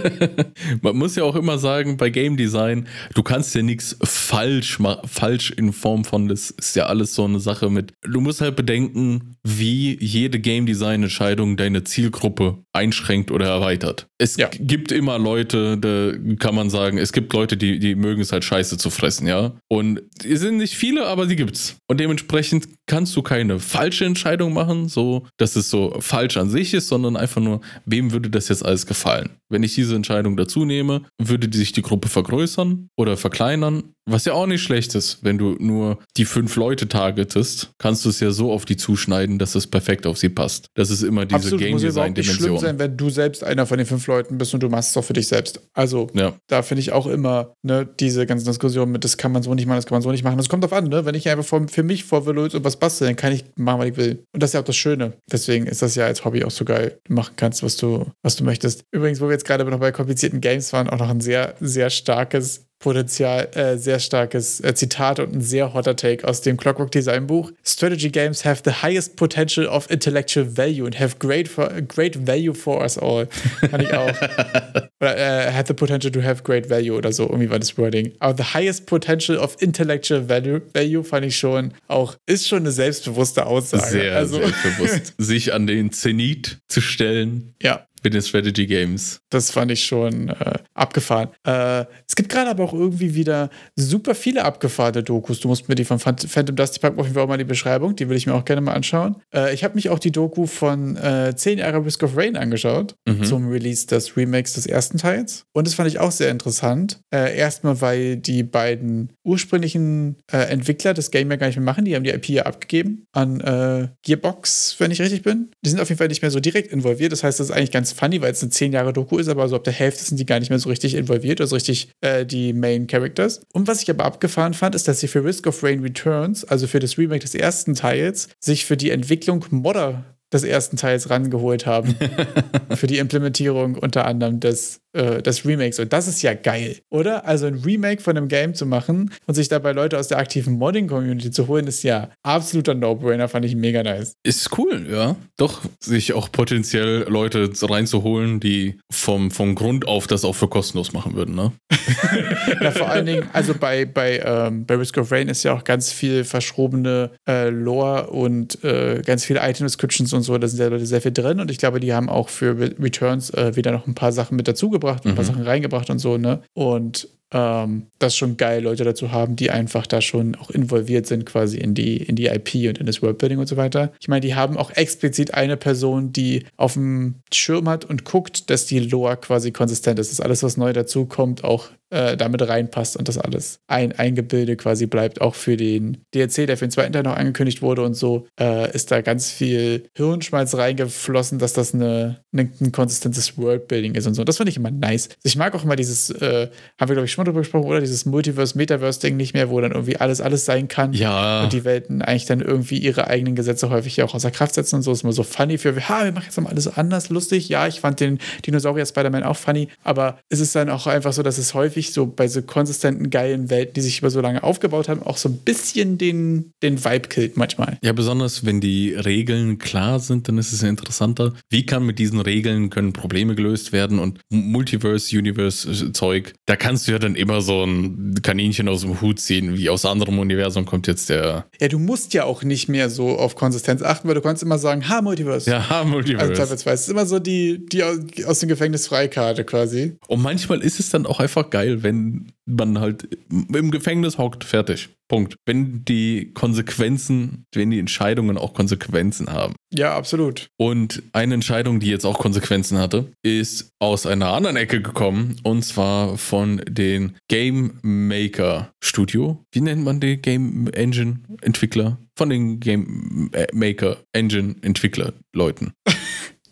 Man muss ja auch immer sagen, bei Game Design, du kannst ja nichts falsch falsch in Form von, das ist ja alles so eine Sache mit, du musst halt bedenken, wie jede Game Design Entscheidung deine Zielgruppe einschränkt oder erweitert. Es Ja. gibt immer Leute, da kann man sagen, es gibt Leute, die, die mögen es halt scheiße zu fressen, ja. Und es sind nicht viele, aber die gibt's. Und dementsprechend kannst du keine falsche Entscheidung machen, so dass es so falsch an sich ist, sondern einfach nur, wem würde das jetzt alles gefallen? Wenn ich diese Entscheidung dazu nehme, würde sich die Gruppe vergrößern oder verkleinern, was ja auch nicht schlecht ist. Wenn du nur die fünf Leute targetest, kannst du es ja so auf die zuschneiden, dass es perfekt auf sie passt. Das ist immer diese Absolut, Game muss Design überhaupt nicht schlimm Dimension. sein, wenn du selbst einer von den fünf Leuten bist und du machst es auch für dich selbst. Also, Ja. da finde ich auch immer ne, diese ganzen Diskussionen mit, das kann man so nicht machen, das kann man so nicht machen. Das kommt drauf an, ne? Wenn ich einfach vor, für mich vor Veloz und was bastel, dann kann ich machen, was ich will. Und das ist ja auch das Schöne. Deswegen ist das ja als Hobby auch so geil. Du machen kannst, was du, was du möchtest. Übrigens, wo wir jetzt gerade noch bei komplizierten Games waren, auch noch ein sehr, sehr starkes Potenzial, äh, sehr starkes äh, Zitat und ein sehr hotter Take aus dem Clockwork Design Buch. Strategy games have the highest potential of intellectual value and have great, for, great value for us all. Fand ich auch. oder äh, have the potential to have great value oder so, irgendwie war das Wording. Aber the highest potential of intellectual value, value fand ich schon auch, ist schon eine selbstbewusste Aussage. Sehr also, selbstbewusst. Sich an den Zenit zu stellen ja, mit den Strategy Games. Das fand ich schon äh, abgefahren. Äh, es gibt gerade aber auch irgendwie wieder super viele abgefahrene Dokus. Du musst mir die von Phan- Phantom Dusty packen auf jeden Fall auch mal in die Beschreibung. Die will ich mir auch gerne mal anschauen. Äh, ich habe mich auch die Doku von äh, 10 Jahre Risk of Rain angeschaut Mhm. zum Release des Remakes des ersten Teils. Und das fand ich auch sehr interessant. Äh, erstmal, weil die beiden ursprünglichen äh, Entwickler das Game ja gar nicht mehr machen. Die haben die IP ja abgegeben an äh, Gearbox, wenn ich richtig bin. Die sind auf jeden Fall nicht mehr so direkt involviert. Das heißt, das ist eigentlich ganz funny, weil es eine 10 Jahre Doku ist, aber so ab der Hälfte sind die gar nicht mehr so richtig involviert, also richtig äh, die Main Characters. Und was ich aber abgefahren fand, ist, dass sie für Risk of Rain Returns, also für das Remake des ersten Teils, sich für die Entwicklung Modder des ersten Teils rangeholt haben. für die Implementierung unter anderem des, äh, des Remakes. Und das ist ja geil, oder? Also ein Remake von einem Game zu machen und sich dabei Leute aus der aktiven Modding-Community zu holen, ist ja absoluter No-Brainer, fand ich mega nice. Ist cool, ja. Doch, sich auch potenziell Leute reinzuholen, die vom, vom Grund auf das auch für kostenlos machen würden, ne? Ja, vor allen Dingen, also bei, bei, ähm, bei Risk of Rain ist ja auch ganz viel verschrobene äh, Lore und äh, ganz viele Item Descriptions und so. Da sind ja Leute sehr viel drin und ich glaube, die haben auch für Re Returns äh, wieder noch ein paar Sachen mit dazugebracht, ein paar Mhm. Sachen reingebracht und so, ne? Und ähm, das ist schon geil, Leute dazu haben, die einfach da schon auch involviert sind, quasi in die, in die IP und in das Worldbuilding und so weiter. Ich meine, die haben auch explizit eine Person, die auf dem Schirm hat und guckt, dass die Lore quasi konsistent ist, dass alles, was neu dazu kommt, auch äh, damit reinpasst und das alles ein, ein Gebilde quasi bleibt, auch für den DLC, der für den zweiten Teil noch angekündigt wurde und so, äh, ist da ganz viel Hirnschmalz reingeflossen, dass das eine, eine, ein konsistentes Worldbuilding ist und so. Das finde ich immer nice. Ich mag auch immer dieses, äh, haben wir glaube ich schon mal drüber gesprochen, oder dieses Multiverse-Metaverse-Ding nicht mehr, wo dann irgendwie alles alles sein kann. Ja. Und die Welten eigentlich dann irgendwie ihre eigenen Gesetze häufig auch außer Kraft setzen und so. Ist immer so funny für, ha, wir machen jetzt mal alles anders, lustig. Ja, ich fand den Dinosaurier Spider-Man auch funny, aber es ist dann auch einfach so, dass es häufig so bei so konsistenten, geilen Welten, die sich über so lange aufgebaut haben, auch so ein bisschen den, den Vibe killt manchmal. Ja, besonders wenn die Regeln klar sind, dann ist es interessanter. Wie kann mit diesen Regeln können Probleme gelöst werden und Multiverse, Universe Zeug, da kannst du ja dann immer so ein Kaninchen aus dem Hut ziehen, wie aus anderem Universum kommt jetzt der Ja, du musst ja auch nicht mehr so auf Konsistenz achten, weil du kannst immer sagen, ha, Multiverse. Ja, Also Multiverse. zweifelsfrei. Es ist immer so die, die aus aus dem Gefängnis Freikarte quasi. Und manchmal ist es dann auch einfach geil, wenn man halt im Gefängnis hockt, fertig. Punkt. Wenn die Konsequenzen, wenn die Entscheidungen auch Konsequenzen haben. Ja, absolut. Und eine Entscheidung, die jetzt auch Konsequenzen hatte, ist aus einer anderen Ecke gekommen und zwar von den Game Maker Studio. Wie nennt man die Game Engine Entwickler? Von den Game Maker Engine Entwickler Leuten.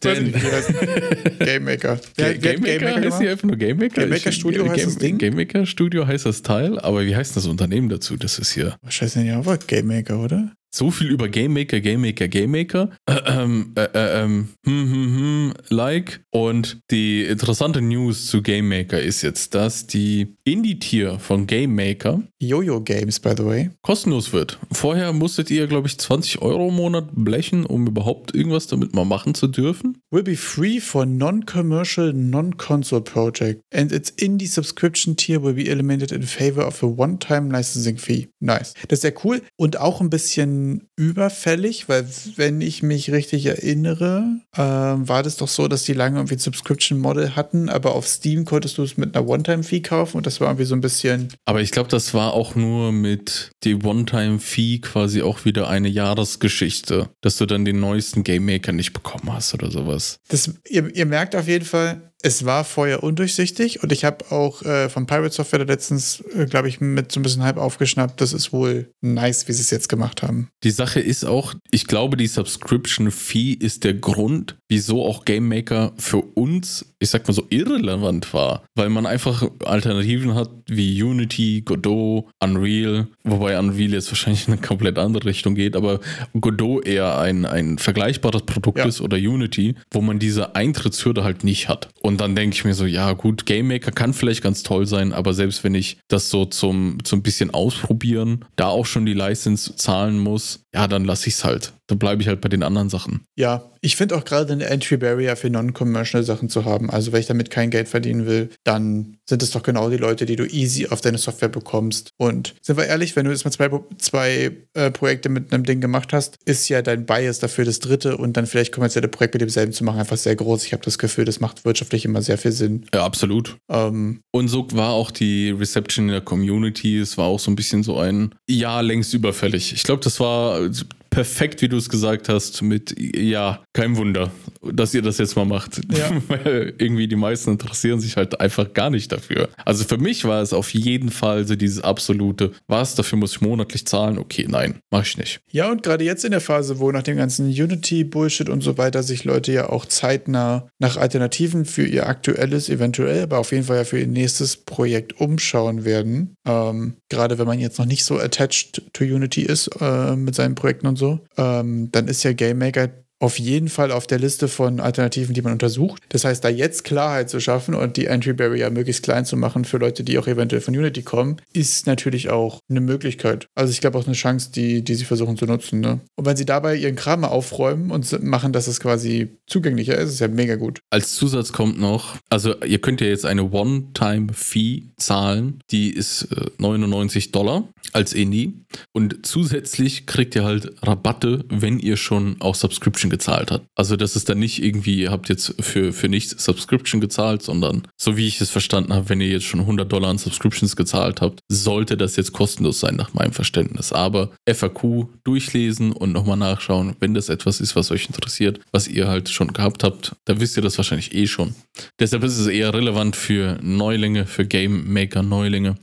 denn? Game Maker. Wer, Game, Maker, Game Maker heißt die einfach nur Game Maker? Game Maker Studio Game, heißt das Ding? Game Maker Studio heißt das Teil, aber wie heißt das Unternehmen dazu? Das ist hier. Scheiße, ja, aber Game Maker, oder? So viel über Game Maker, Game Maker, Game Maker, äh, ähm, äh, äh, ähm, hm, hm, hm, like. Und die interessante News zu Game Maker ist jetzt, dass die Indie-Tier von Game Maker Jojo Games, by the way. kostenlos wird. Vorher musstet ihr, glaube ich, 20 Euro im Monat blechen, um überhaupt irgendwas damit mal machen zu dürfen. Will be free for non-commercial, non-console project. And its indie subscription tier will be eliminated in favor of a one-time licensing fee. Nice. Das ist sehr cool und auch ein bisschen überfällig, weil wenn ich mich richtig erinnere, äh, war das doch so, dass die lange irgendwie ein Subscription-Model hatten, aber auf Steam konntest du es mit einer One-Time-Fee kaufen und das war irgendwie so ein bisschen. Aber ich glaube, das war auch nur mit die One-Time-Fee quasi auch wieder eine Jahresgeschichte, dass du dann den neuesten Game Maker nicht bekommen hast oder sowas. Das, ihr, ihr merkt auf jeden Fall, es war vorher undurchsichtig und ich habe auch äh, von Pirate Software letztens, äh, glaube ich, mit so ein bisschen Hype aufgeschnappt. Das ist wohl nice, wie sie es jetzt gemacht haben. Die Sache ist auch, ich glaube, die Subscription Fee ist der Grund, wieso auch Game Maker für uns, ich sag mal so, irrelevant war. Weil man einfach Alternativen hat wie Unity, Godot, Unreal, wobei Unreal jetzt wahrscheinlich in eine komplett andere Richtung geht, aber Godot eher ein, ein vergleichbares Produkt Ja. ist oder Unity, wo man diese Eintrittshürde halt nicht hat. Und dann denke ich mir so, ja gut, Game Maker kann vielleicht ganz toll sein, aber selbst wenn ich das so zum, zum bisschen ausprobieren, da auch schon die License zahlen muss, ja, dann lasse ich es halt. Dann bleibe ich halt bei den anderen Sachen. Ja, ich finde auch gerade eine Entry Barrier für non-commercial Sachen zu haben. Also, wenn ich damit kein Geld verdienen will, dann sind es doch genau die Leute, die du easy auf deine Software bekommst. Und sind wir ehrlich, wenn du jetzt mal zwei, zwei äh, Projekte mit einem Ding gemacht hast, ist ja dein Bias dafür, das dritte und dann vielleicht kommerzielle Projekt mit demselben zu machen, einfach sehr groß. Ich habe das Gefühl, das macht wirtschaftlich immer sehr viel Sinn. Ja, absolut. Ähm, Und so war auch die Reception in der Community. Es war auch so ein bisschen so ein, ja, längst überfällig. Ich glaube, das war loads. Perfekt, wie du es gesagt hast, mit, ja, kein Wunder, dass ihr das jetzt mal macht. Ja. Weil irgendwie die meisten interessieren sich halt einfach gar nicht dafür. Also für mich war es auf jeden Fall so dieses absolute, was, dafür muss ich monatlich zahlen? Okay, nein, mach ich nicht. Ja, und gerade jetzt in der Phase, wo nach dem ganzen Unity-Bullshit und so weiter sich Leute ja auch zeitnah nach Alternativen für ihr aktuelles, eventuell, aber auf jeden Fall ja für ihr nächstes Projekt umschauen werden. Ähm, gerade wenn man jetzt noch nicht so attached to Unity ist äh, mit seinen Projekten und so, ähm, dann ist ja Game Maker auf jeden Fall auf der Liste von Alternativen, die man untersucht. Das heißt, da jetzt Klarheit zu schaffen und die Entry Barrier möglichst klein zu machen für Leute, die auch eventuell von Unity kommen, ist natürlich auch eine Möglichkeit. Also ich glaube auch eine Chance, die, die sie versuchen zu nutzen. Ne? Und wenn sie dabei ihren Kram aufräumen und machen, dass es quasi zugänglicher ist, ist ja mega gut. Als Zusatz kommt noch, also ihr könnt ja jetzt eine One-Time-Fee zahlen, die ist äh, 99 Dollar als Indie und zusätzlich kriegt ihr halt Rabatte, wenn ihr schon auch Subscription gezahlt habt. Also das ist dann nicht irgendwie, ihr habt jetzt für, für nichts Subscription gezahlt, sondern so wie ich es verstanden habe, wenn ihr jetzt schon 100 Dollar an Subscriptions gezahlt habt, sollte das jetzt kostenlos sein nach meinem Verständnis. Aber FAQ durchlesen und nochmal nachschauen, wenn das etwas ist, was euch interessiert, was ihr halt schon gehabt habt, da wisst ihr das wahrscheinlich eh schon. Deshalb ist es eher relevant für Neulinge, für Game Maker Neulinge,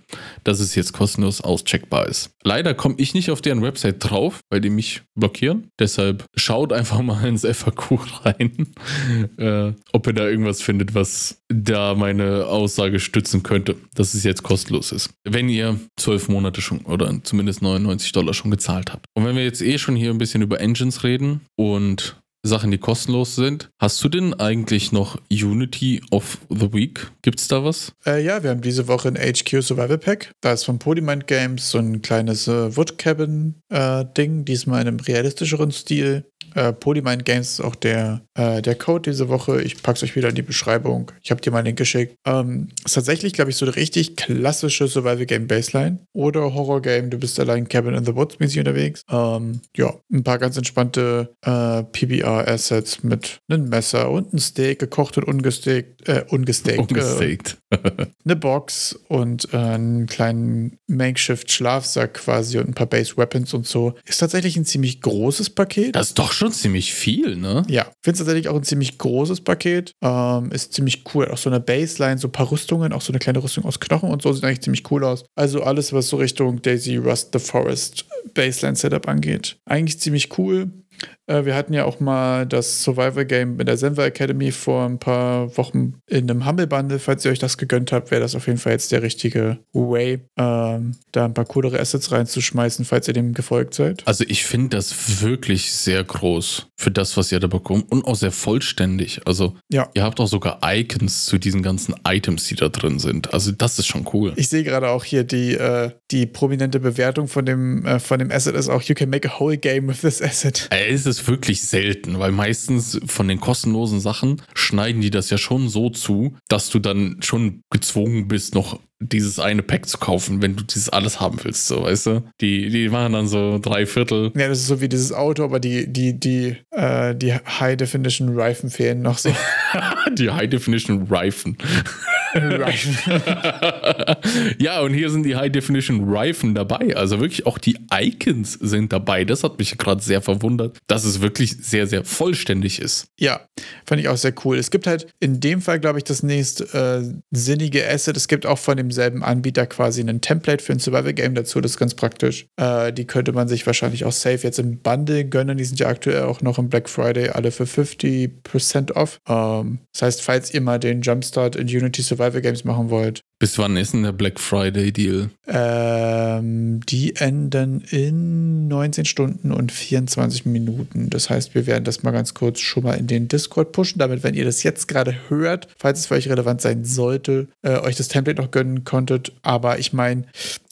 dass es jetzt kostenlos auscheckbar ist. Leider komme ich nicht auf deren Website drauf, weil die mich blockieren. Deshalb schaut einfach mal ins FAQ rein, äh, ob ihr da irgendwas findet, was da meine Aussage stützen könnte, dass es jetzt kostenlos ist. Wenn ihr zwölf Monate schon oder zumindest 99 Dollar schon gezahlt habt. Und wenn wir jetzt eh schon hier ein bisschen über Engines reden und Sachen, die kostenlos sind. Hast du denn eigentlich noch Unity of the Week? Gibt's da was? Äh, ja, wir haben diese Woche ein HQ Survival Pack. Da ist von Polymind Games so ein kleines äh, Wood Cabin äh, Ding, diesmal in einem realistischeren Stil. Äh, Polymind Games ist auch der, äh, der Code diese Woche. Ich pack's euch wieder in die Beschreibung. Ich habe dir mal einen Link geschickt. Ähm, ist tatsächlich, glaube ich, so eine richtig klassische Survival Game Baseline oder Horror Game. Du bist allein Cabin in the Woods mäßig unterwegs. Ähm, ja, ein paar ganz entspannte äh, PBR-Assets mit einem Messer und einem Steak, gekocht und ungesteakt, äh, ungesteakt, Ungestaked. Eine Box und äh, einen kleinen Makeshift-Schlafsack quasi und ein paar Base Weapons und so. Ist tatsächlich ein ziemlich großes Paket. Das ist doch schon ziemlich viel, ne? ja, finde es tatsächlich auch ein ziemlich großes Paket. Ähm, ist ziemlich cool. Auch so eine Baseline, so ein paar Rüstungen, auch so eine kleine Rüstung aus Knochen und so sieht eigentlich ziemlich cool aus. Also alles, was so Richtung Daisy Rust the Forest Baseline Setup angeht. Eigentlich ziemlich cool. Äh, wir hatten ja auch mal das Survival-Game in der Senva Academy vor ein paar Wochen in einem Humble Bundle. Falls ihr euch das gegönnt habt, wäre das auf jeden Fall jetzt der richtige Way, ähm, da ein paar coolere Assets reinzuschmeißen, falls ihr dem gefolgt seid. Also ich finde das wirklich sehr groß für das, was ihr da bekommt und auch sehr vollständig. Also ja. ihr habt auch sogar Icons zu diesen ganzen Items, die da drin sind. Also das ist schon cool. Ich sehe gerade auch hier die, äh, die prominente Bewertung von dem, äh, von dem Asset ist auch, you can make a whole game with this asset. Äh, es ist wirklich selten, weil meistens von den kostenlosen Sachen schneiden die das ja schon so zu, dass du dann schon gezwungen bist, noch dieses eine Pack zu kaufen, wenn du dieses alles haben willst, so, weißt du? Die, die machen dann so drei Viertel. Ja, das ist so wie dieses Auto, aber die, die, die, äh, die High Definition Reifen fehlen noch so. die High Definition Reifen. Ja, und hier sind die High Definition Reifen dabei. Also wirklich auch die Icons sind dabei. Das hat mich gerade sehr verwundert, dass es wirklich sehr, sehr vollständig ist. Ja, fand ich auch sehr cool. Es gibt halt in dem Fall, glaube ich, das nächste äh, sinnige Asset. Es gibt auch von demselben Anbieter quasi ein Template für ein Survival-Game dazu. Das ist ganz praktisch. Äh, die könnte man sich wahrscheinlich auch safe jetzt im Bundle gönnen. Die sind ja aktuell auch noch im Black Friday alle für 50% off. Ähm, das heißt, falls ihr mal den Jumpstart in Unity Survival Games machen wollt. Bis wann ist denn der Black Friday Deal? Ähm, die enden in 19 Stunden und 24 Minuten. Das heißt, wir werden das mal ganz kurz schon mal in den Discord pushen, damit, wenn ihr das jetzt gerade hört, falls es für euch relevant sein sollte, äh, euch das Template noch gönnen konntet. Aber ich meine,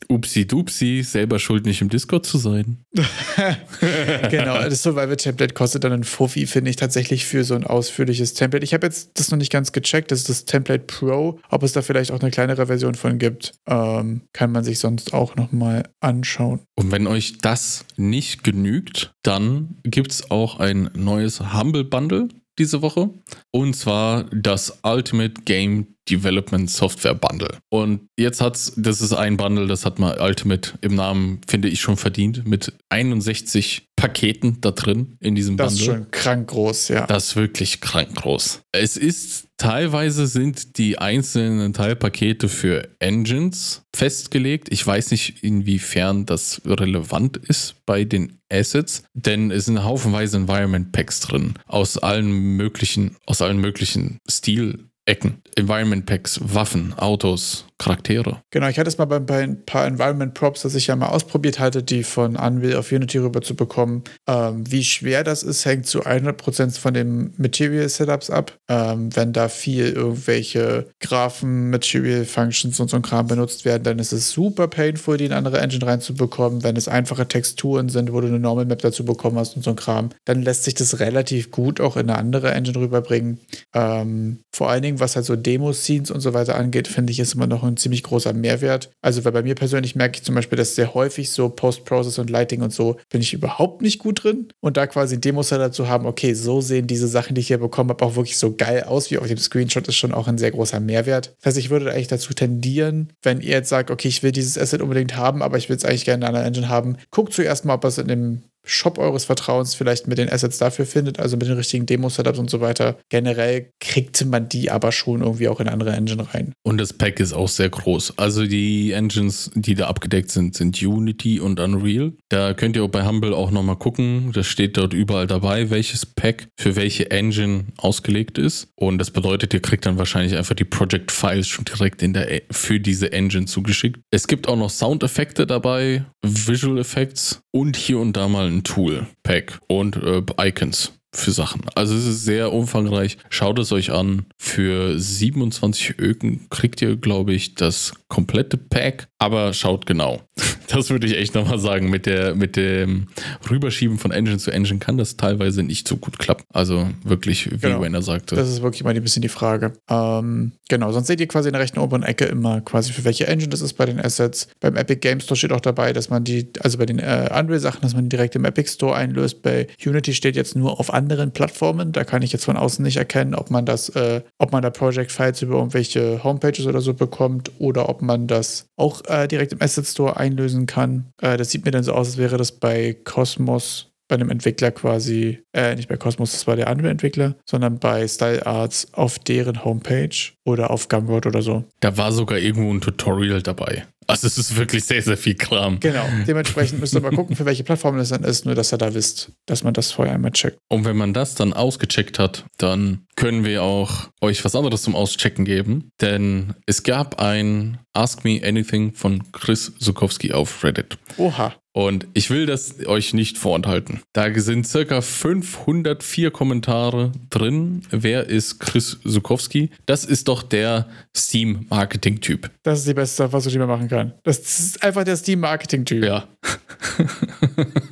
Upsi dupsi, selber schuld nicht im Discord zu sein. genau, das Survival-Template kostet dann ein Fuffi, finde ich tatsächlich für so ein ausführliches Template. Ich habe jetzt das noch nicht ganz gecheckt, das ist das Template Pro. Ob es da vielleicht auch eine kleinere Version von gibt, ähm, kann man sich sonst auch nochmal anschauen. Und wenn euch das nicht genügt, dann gibt es auch ein neues Humble Bundle diese Woche. Und zwar das Ultimate Game Development Software Bundle. Und jetzt hat's, das ist ein Bundle, das hat mal Ultimate im Namen, finde ich, schon verdient, mit 61 Paketen da drin in diesem das Bundle. Das ist schon krank groß, ja. Das ist wirklich krank groß. Es ist teilweise sind die einzelnen Teilpakete für Engines festgelegt. Ich weiß nicht, inwiefern das relevant ist bei den Assets, denn es sind haufenweise Environment Packs drin aus allen möglichen, aus allen möglichen Stil Ecken. Environment Packs, Waffen, Autos, Charaktere. Genau, ich hatte es mal bei, bei, ein paar Environment Props, das ich ja mal ausprobiert hatte, die von Unreal auf Unity rüber zu bekommen. Ähm, wie schwer das ist, hängt zu 100% von den Material Setups ab. Ähm, wenn da viel irgendwelche Graphen, Material Functions und so ein Kram benutzt werden, dann ist es super painful, die in andere Engine reinzubekommen. Wenn es einfache Texturen sind, wo du eine Normal Map dazu bekommen hast und so ein Kram, dann lässt sich das relativ gut auch in eine andere Engine rüberbringen. Ähm, vor allen Dingen, was halt so Demo-Scenes und so weiter angeht, finde ich, ist immer noch ein ziemlich großer Mehrwert. Also, weil bei mir persönlich merke ich zum Beispiel, dass sehr häufig so Post-Process und Lighting und so bin ich überhaupt nicht gut drin. Und da quasi Demo-Seller zu haben, okay, so sehen diese Sachen, die ich hier bekommen habe, auch wirklich so geil aus wie auf dem Screenshot, ist schon auch ein sehr großer Mehrwert. Das heißt, ich würde eigentlich dazu tendieren, wenn ihr jetzt sagt, okay, ich will dieses Asset unbedingt haben, aber ich will es eigentlich gerne in einer Engine haben, guckt zuerst mal, ob es in dem Shop eures Vertrauens vielleicht mit den Assets dafür findet, also mit den richtigen Demo-Setups und so weiter. Generell kriegt man die aber schon irgendwie auch in andere Engine rein. Und das Pack ist auch sehr groß. Also die Engines, die da abgedeckt sind, sind Unity und Unreal. Da könnt ihr auch bei Humble auch nochmal gucken. Das steht dort überall dabei, welches Pack für welche Engine ausgelegt ist. Und das bedeutet, ihr kriegt dann wahrscheinlich einfach die Project Files schon direkt in der, für diese Engine zugeschickt. Es gibt auch noch Soundeffekte dabei, Visual Effects und hier und da mal ein Tool, Pack und äh, Icons für Sachen. Also es ist sehr umfangreich. Schaut es euch an. Für 27 Öken kriegt ihr, glaube ich, das komplette Pack. Aber schaut genau. Das würde ich echt nochmal sagen. Mit, der, mit dem Rüberschieben von Engine zu Engine kann das teilweise nicht so gut klappen. Also wirklich, wie genau. Wenner sagte. Das ist wirklich mal ein bisschen die Frage. Ähm, genau, sonst seht ihr quasi in der rechten oberen Ecke immer quasi für welche Engine das ist bei den Assets. Beim Epic Game Store steht auch dabei, dass man die, also bei den äh, Unreal-Sachen, dass man die direkt im Epic Store einlöst. Bei Unity steht jetzt nur auf anderen Plattformen. Da kann ich jetzt von außen nicht erkennen, ob man das, äh, ob man da Project Files über irgendwelche Homepages oder so bekommt oder ob man das auch äh, direkt im Asset Store einlösen kann. Äh, das sieht mir dann so aus, als wäre das bei Cosmos bei einem Entwickler quasi, äh, nicht bei Cosmos, das war der andere Entwickler, sondern bei Style Arts auf deren Homepage oder auf Gumroad oder so. Da war sogar irgendwo ein Tutorial dabei. Also es ist wirklich sehr, sehr viel Kram. Genau. Dementsprechend müsst ihr mal gucken, für welche Plattform das dann ist, nur dass ihr da wisst, dass man das vorher einmal checkt. Und wenn man das dann ausgecheckt hat, dann können wir auch euch was anderes zum Auschecken geben. Denn es gab ein Ask Me Anything von Chris Zukowski auf Reddit. Oha. Und ich will das euch nicht vorenthalten. Da sind circa 504 Kommentare drin. Wer ist Chris Zukowski? Das ist doch der Steam-Marketing-Typ. Das ist die beste, was ich immer machen kann. Das ist einfach der Steam-Marketing-Typ. Ja.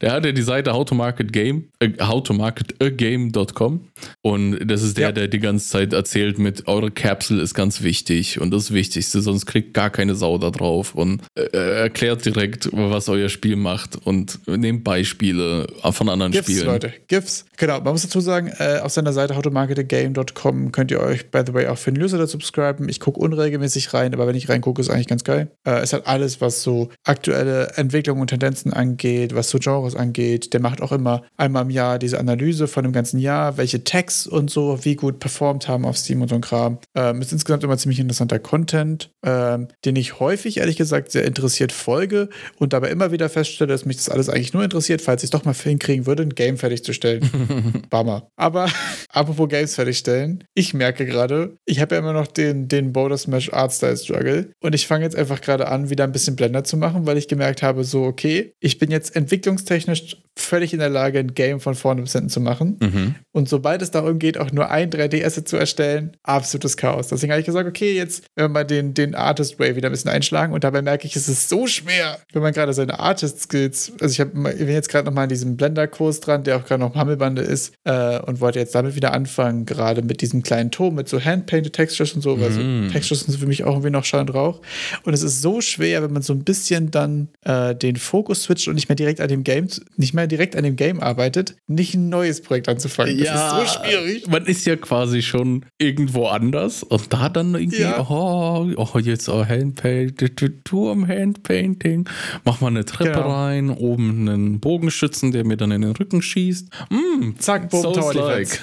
der hat ja die Seite How to Market Game, äh, howtomarketagame.com und das ist der, Ja. der die ganze Zeit erzählt mit eure Capsule ist ganz wichtig und das Wichtigste, sonst kriegt gar keine Sau da drauf und äh, er erklärt direkt, was euer Spiel macht und nehmt Beispiele von anderen GIFs, Spielen. Leute. GIFs. Genau, man muss dazu sagen, äh, auf seiner Seite howtomarketagame.com könnt ihr euch, by the way, auch für den Newsletter subscriben. Ich gucke unregelmäßig rein, aber wenn ich reingucke, ist eigentlich ganz geil. Äh, es hat alles, was so aktuelle Entwicklungen und Tendenzen angeht, was so Genres angeht. Der macht auch immer einmal im Jahr diese Analyse von dem ganzen Jahr, welche Tags und so, wie gut performt haben auf Steam und so ein Kram. Ähm, ist insgesamt immer ziemlich interessanter Content, ähm, den ich häufig, ehrlich gesagt, sehr interessiert folge und dabei immer wieder feststelle, dass mich das alles eigentlich nur interessiert, falls ich doch mal hinkriegen würde, ein Game fertigzustellen. Bummer. Aber apropos Games fertigstellen, ich merke gerade, ich habe ja immer noch den, den Boulder Smash Artstyle Struggle und ich fange jetzt einfach gerade an, wieder ein bisschen Blender zu machen, weil ich gemerkt habe, so, okay, ich bin jetzt entwicklungstechnisch völlig in der Lage, ein Game von vorne bis hinten zu machen. Mhm. Und sobald es darum geht, auch nur ein 3D-Asset zu erstellen, absolutes Chaos. Deswegen habe ich gesagt, okay, jetzt werden wir mal den, den Artist Way wieder ein bisschen einschlagen. Und dabei merke ich, es ist so schwer, wenn man gerade seine Artist-Skills, also ich, hab, bin jetzt gerade noch mal in diesem Blender-Kurs dran, der auch gerade noch Hammelbande ist, äh, und wollte jetzt damit wieder anfangen, gerade mit diesem kleinen Turm, mit so Hand-Painted Textures und so, weil so Mhm. Textures sind für mich auch irgendwie noch und Rauch. Und es ist so schwer, wenn man so ein bisschen dann äh, den Fokus switcht und nicht mehr direkt an dem Game, nicht mehr direkt an dem Game arbeitet, nicht ein neues Projekt anzufangen. Das ist so schwierig. Man ist ja quasi schon irgendwo anders und da dann irgendwie, Ja. oh, oh, jetzt oh, Handpainting, Turm, Handpainting, mach mal eine Treppe Genau. rein, oben einen Bogenschützen, der mir dann in den Rücken schießt. Mm, Zack, boom, Tower Defense.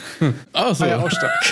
Ah, so. Ah ja, auch stark.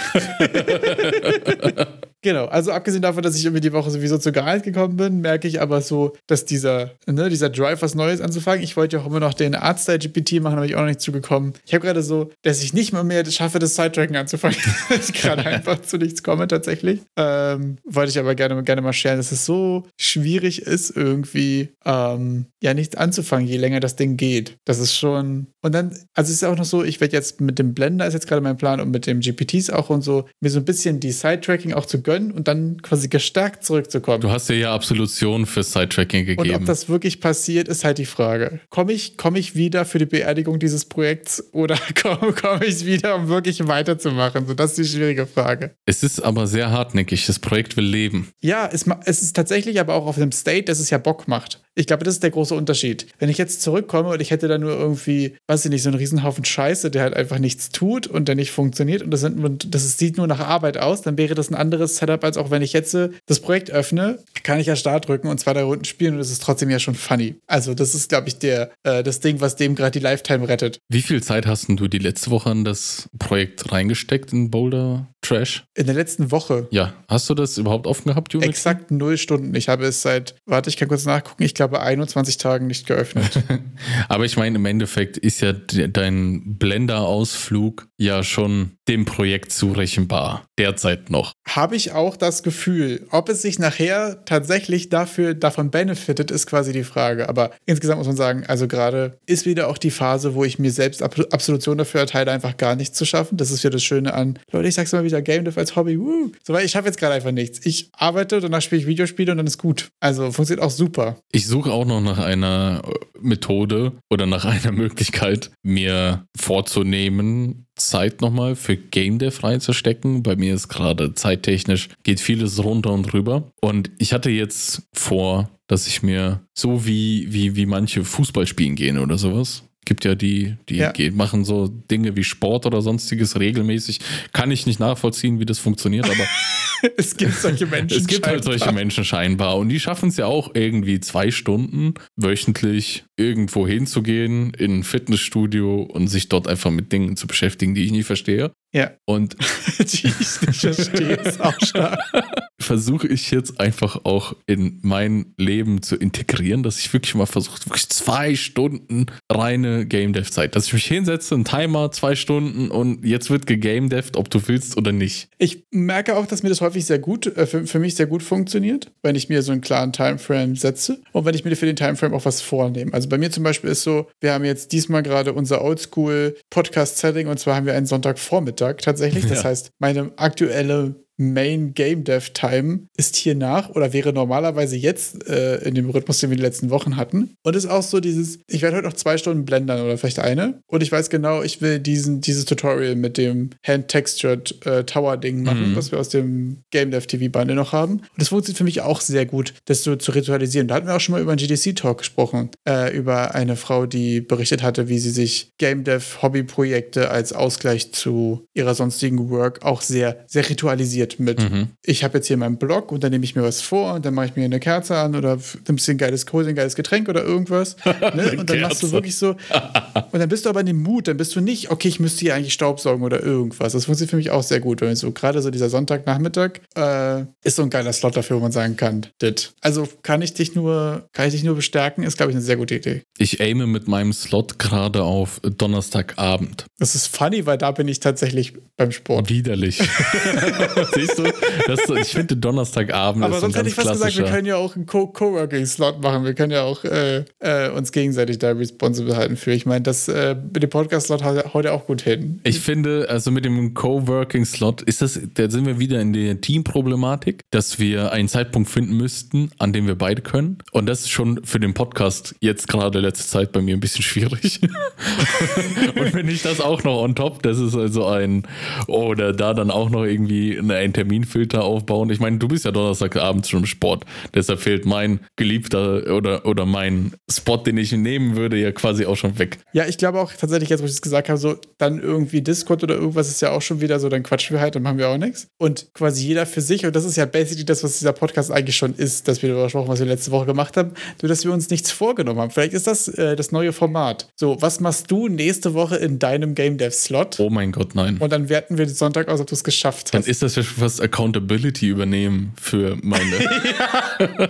genau, also abgesehen davon, dass ich irgendwie die Woche sowieso zu Gehalt gekommen bin, merke ich aber so, dass dieser, ne, dieser Drive, was Neues anzufangen, ich wollte ja auch immer noch den Artstyle GPT machen, habe ich auch noch nicht zugekommen. Ich habe gerade so, dass ich nicht mal mehr schaffe, das Sidetracking anzufangen. dass ich gerade einfach zu nichts komme tatsächlich. Ähm, wollte ich aber gerne, gerne mal scheren, dass es so schwierig ist, irgendwie ähm, ja nichts anzufangen, je länger das Ding geht. Das ist schon. Und dann, also es ist auch noch so, ich werde jetzt mit dem Blender, ist jetzt gerade mein Plan, und mit dem GPTs auch und so, mir so ein bisschen die Sidetracking auch zu gönnen und dann quasi gestärkt zurückzukommen. Du hast dir ja Absolution für Sidetracking Und ob gegeben. das wirklich passiert, ist halt die Frage. Komme ich, komm ich wieder für die Beerdigung dieses Projekts oder komme komm ich wieder, um wirklich weiterzumachen? So, das ist die schwierige Frage. es ist aber sehr hartnäckig. Das Projekt will leben. Ja, es, es ist tatsächlich aber auch auf einem State, dass es ja Bock macht. Ich glaube, das ist der große Unterschied. Wenn ich jetzt zurückkomme und ich hätte da nur irgendwie, weiß ich nicht, so einen Riesenhaufen Scheiße, der halt einfach nichts tut und der nicht funktioniert und das, sind, das sieht nur nach Arbeit aus, dann wäre das ein anderes Setup, als auch wenn ich jetzt das Projekt öffne, kann ich ja Start drücken und zwei, drei Runden spielen und es ist trotzdem ja schon funny. Also, das ist, glaube ich, der, äh, das Ding, was dem gerade die Lifetime rettet. Wie viel Zeit hast du die letzte Woche an das Projekt reingesteckt in Boulder Trash? In der letzten Woche Ja, hast du das überhaupt offen gehabt, Juri? exakt null Stunden. Ich habe es seit, warte, ich kann kurz nachgucken, ich glaube 21 Tagen nicht geöffnet. Aber ich meine, im Endeffekt ist ja de- dein Blender-Ausflug ja schon dem Projekt zurechenbar. Derzeit noch. habe ich auch das Gefühl. Ob es sich nachher tatsächlich dafür, davon benefitet, ist quasi die Frage. Aber insgesamt muss man sagen, also gerade ist wieder auch die Phase, wo ich mir selbst Ab Absolution dafür erteile, einfach gar nichts zu schaffen. Das ist ja das Schöne an, Leute, ich sag's mal wieder, Game Dev als Hobby. Woo. So, weil ich schaffe jetzt gerade einfach nichts. Ich arbeite, danach spiele ich Videospiele und dann ist gut. Also funktioniert auch super. Ich suche auch noch nach einer äh, Methode oder nach einer Möglichkeit, mir vorzunehmen, Zeit nochmal für Game Dev reinzustecken. Bei mir ist gerade zeittechnisch, geht vieles runter und rüber. Und ich hatte jetzt vor, dass ich mir so wie, wie, wie manche Fußball spielen gehen oder sowas. Gibt ja die, die Ja. machen so Dinge wie Sport oder sonstiges regelmäßig. Kann ich nicht nachvollziehen, wie das funktioniert, aber es gibt solche Menschen. es gibt halt solche scheinbar. Menschen scheinbar und die schaffen es ja auch irgendwie zwei Stunden wöchentlich irgendwo hinzugehen in ein Fitnessstudio und sich dort einfach mit Dingen zu beschäftigen, die ich nie verstehe. Ja, Und die ich nicht verstehe, ist auch stark. versuche ich jetzt einfach auch in mein Leben zu integrieren, dass ich wirklich mal versuche, wirklich zwei Stunden reine Game Dev Zeit, dass ich mich hinsetze, einen Timer, zwei Stunden und jetzt wird gegamedevt, ob du willst oder nicht. Ich merke auch, dass mir das häufig sehr gut, äh, für, für mich sehr gut funktioniert, wenn ich mir so einen klaren Timeframe setze und wenn ich mir für den Timeframe auch was vornehme. Also bei mir zum Beispiel ist so, wir haben jetzt diesmal gerade unser Oldschool Podcast Setting und zwar haben wir einen Sonntagvormittag tatsächlich. Das ja. heißt, meine aktuelle Main Game Dev Time ist hier nach oder wäre normalerweise jetzt äh, in dem Rhythmus, den wir die letzten Wochen hatten. Und ist auch so dieses, ich werde heute noch zwei Stunden blendern oder vielleicht eine. Und ich weiß genau, ich will diesen, dieses Tutorial mit dem Hand-Textured äh, Tower-Ding machen, mhm. was wir aus dem Game Dev TV-Bundle noch haben. Und das funktioniert für mich auch sehr gut, das so zu ritualisieren. Da hatten wir auch schon mal über einen GDC-Talk gesprochen, äh, über eine Frau, die berichtet hatte, wie sie sich Game Dev Hobby-Projekte als Ausgleich zu ihrer sonstigen Work auch sehr, sehr ritualisiert mit, mit mhm. ich habe jetzt hier meinen Blog und dann nehme ich mir was vor und dann mache ich mir eine Kerze an oder ein bisschen geiles Kohl, ein geiles Getränk oder irgendwas. Ne? Und dann machst du wirklich so. und dann bist du aber in dem Mut, dann bist du nicht, okay, ich müsste hier eigentlich Staubsaugen oder irgendwas. Das funktioniert für mich auch sehr gut. Wenn so gerade so dieser Sonntagnachmittag äh, ist so ein geiler Slot dafür, wo man sagen kann, dit. Also kann ich dich nur, kann ich dich nur bestärken, ist, glaube ich, eine sehr gute Idee. Ich aime mit meinem Slot gerade auf Donnerstagabend. Das ist funny, weil da bin ich tatsächlich beim Sport. Widerlich. Siehst du? Das, ich finde Donnerstagabend. Aber sonst hätte ich fast gesagt, wir können ja auch einen Co-Working-Slot machen. Wir können ja auch äh, äh, uns gegenseitig da responsible halten für. Ich meine, das äh, mit dem Podcast-Slot heute auch gut hin. Ich finde, also mit dem Co-Working-Slot ist das, da sind wir wieder in der Teamproblematik, dass wir einen Zeitpunkt finden müssten, an dem wir beide können. Und das ist schon für den Podcast jetzt gerade letzte Zeit bei mir ein bisschen schwierig. Und wenn ich das auch noch on top, das ist also ein, oder da dann auch noch irgendwie eine einen Terminfilter aufbauen. Ich meine, du bist ja Donnerstagabend schon im Sport. Deshalb fehlt mein geliebter oder, oder mein Spot, den ich nehmen würde, ja quasi auch schon weg. Ja, ich glaube auch tatsächlich, jetzt wo ich es gesagt habe, so dann irgendwie Discord oder irgendwas ist ja auch schon wieder so, dann quatschen wir halt, dann machen wir auch nichts. Und quasi jeder für sich, und das ist ja basically das, was dieser Podcast eigentlich schon ist, dass wir darüber sprechen, was wir letzte Woche gemacht haben, nur dass wir uns nichts vorgenommen haben. Vielleicht ist das äh, das neue Format. So, was machst du nächste Woche in deinem Game Dev Slot? Oh mein Gott, nein. Und dann werten wir den Sonntag aus, ob du es geschafft hast. Dann ist das ja fast Accountability übernehmen für meine. ja,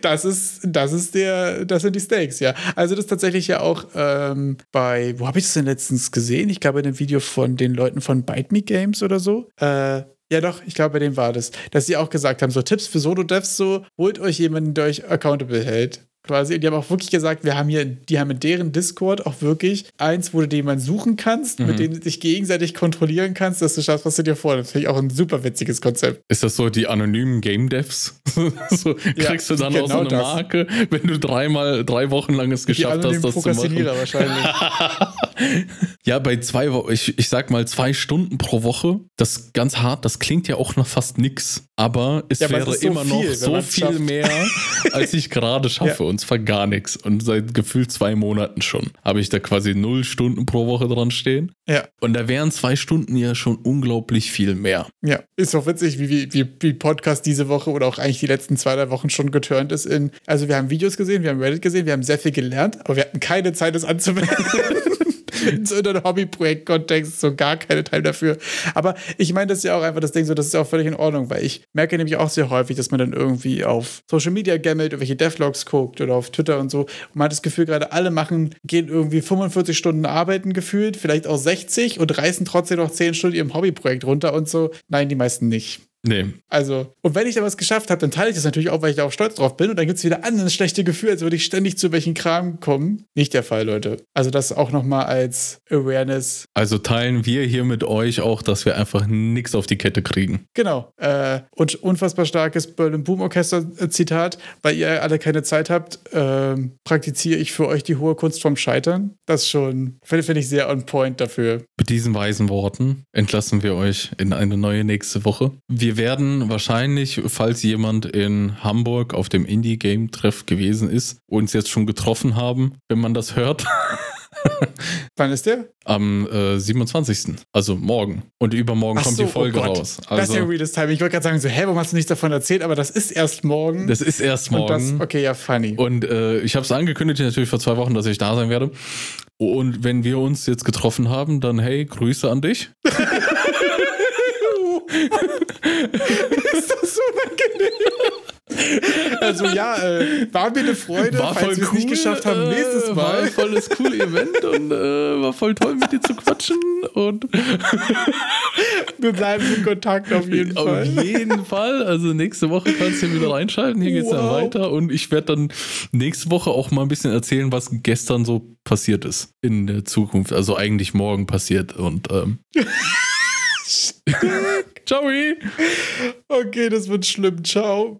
das ist, das ist der, das sind die Stakes, ja. Also das ist tatsächlich ja auch ähm, bei, wo habe ich das denn letztens gesehen? Ich glaube in einem Video von den Leuten von Bite Me Games oder so. Äh, ja, doch, ich glaube, bei dem war das. Dass sie auch gesagt haben: so Tipps für Solo-Devs, so holt euch jemanden, der euch accountable hält quasi. Die haben auch wirklich gesagt, wir haben hier, die haben in deren Discord auch wirklich eins, wo du den jemanden suchen kannst, mhm. mit dem du dich gegenseitig kontrollieren kannst, dass du schaffst, was du dir vornimmst. Finde ich auch ein super witziges Konzept. Ist das so die anonymen Game Devs? so, kriegst ja, du dann genau auch so eine das. Marke, wenn du dreimal, drei Wochen lang es geschafft hast, das zu machen? wahrscheinlich. ja, bei zwei Wochen, ich, ich sag mal zwei Stunden pro Woche, das ganz hart, das klingt ja auch noch fast nix, aber es ja, wäre so immer viel, noch so viel schafft. mehr, als ich gerade schaffe. Ja. Und zwar gar nichts. Und seit gefühlt zwei Monaten schon habe ich da quasi null Stunden pro Woche dran stehen. Ja. Und da wären zwei Stunden ja schon unglaublich viel mehr. Ja, ist doch witzig, wie, wie, wie Podcast diese Woche oder auch eigentlich die letzten zwei, drei Wochen schon geturnt ist in. Also, wir haben Videos gesehen, wir haben Reddit gesehen, wir haben sehr viel gelernt, aber wir hatten keine Zeit, das anzuwenden. so in einem Hobbyprojekt-Kontext so gar keine Teil dafür. Aber ich meine, das ist ja auch einfach das Ding so, das ist ja auch völlig in Ordnung, weil ich merke nämlich auch sehr häufig, dass man dann irgendwie auf Social Media gammelt, irgendwelche Devlogs guckt oder auf Twitter und so. Und man hat das Gefühl, gerade alle machen, gehen irgendwie 45 Stunden arbeiten gefühlt, vielleicht auch 60 und reißen trotzdem noch 10 Stunden ihrem Hobbyprojekt runter und so. Nein, die meisten nicht. Nee. Also, und wenn ich da was geschafft habe, dann teile ich das natürlich auch, weil ich da auch stolz drauf bin. Und dann gibt es wieder andere schlechte Gefühle, als würde ich ständig zu welchen Kram kommen. Nicht der Fall, Leute. Also, das auch nochmal als Awareness. Also teilen wir hier mit euch auch, dass wir einfach nichts auf die Kette kriegen. Genau. Äh, und unfassbar starkes Berlin Boom Orchester Zitat, weil ihr alle keine Zeit habt, äh, praktiziere ich für euch die hohe Kunst vom Scheitern. Das schon, finde find ich sehr on point dafür. Mit diesen weisen Worten entlassen wir euch in eine neue nächste Woche. Wir werden wahrscheinlich, falls jemand in Hamburg auf dem Indie-Game-Treff gewesen ist, uns jetzt schon getroffen haben, wenn man das hört. Wann ist der? Am äh, 27. Also morgen. Und übermorgen Ach kommt so, die Folge oh raus. Also, das ist ja also reales Timing. Ich wollte gerade sagen, so, hä, warum hast du nichts davon erzählt? Aber das ist erst morgen. Das ist erst morgen. Das, okay, ja, funny. Und äh, ich habe es angekündigt natürlich vor zwei Wochen, dass ich da sein werde. Und wenn wir uns jetzt getroffen haben, dann hey, Grüße an dich. ist das unangenehm? Also ja, äh, war mir eine Freude, War falls wir es cool, nicht geschafft haben, äh, nächstes War Mal. ein volles coole Event und äh, war voll toll mit dir zu quatschen und Wir bleiben in Kontakt auf jeden auf Fall. jeden Fall. Also nächste Woche kannst du wieder reinschalten. Hier geht's dann Wow. weiter und ich werde dann nächste Woche auch mal ein bisschen erzählen, was gestern so passiert ist in der Zukunft. Also eigentlich morgen passiert und ähm, Ciao. Okay, das wird schlimm. Ciao.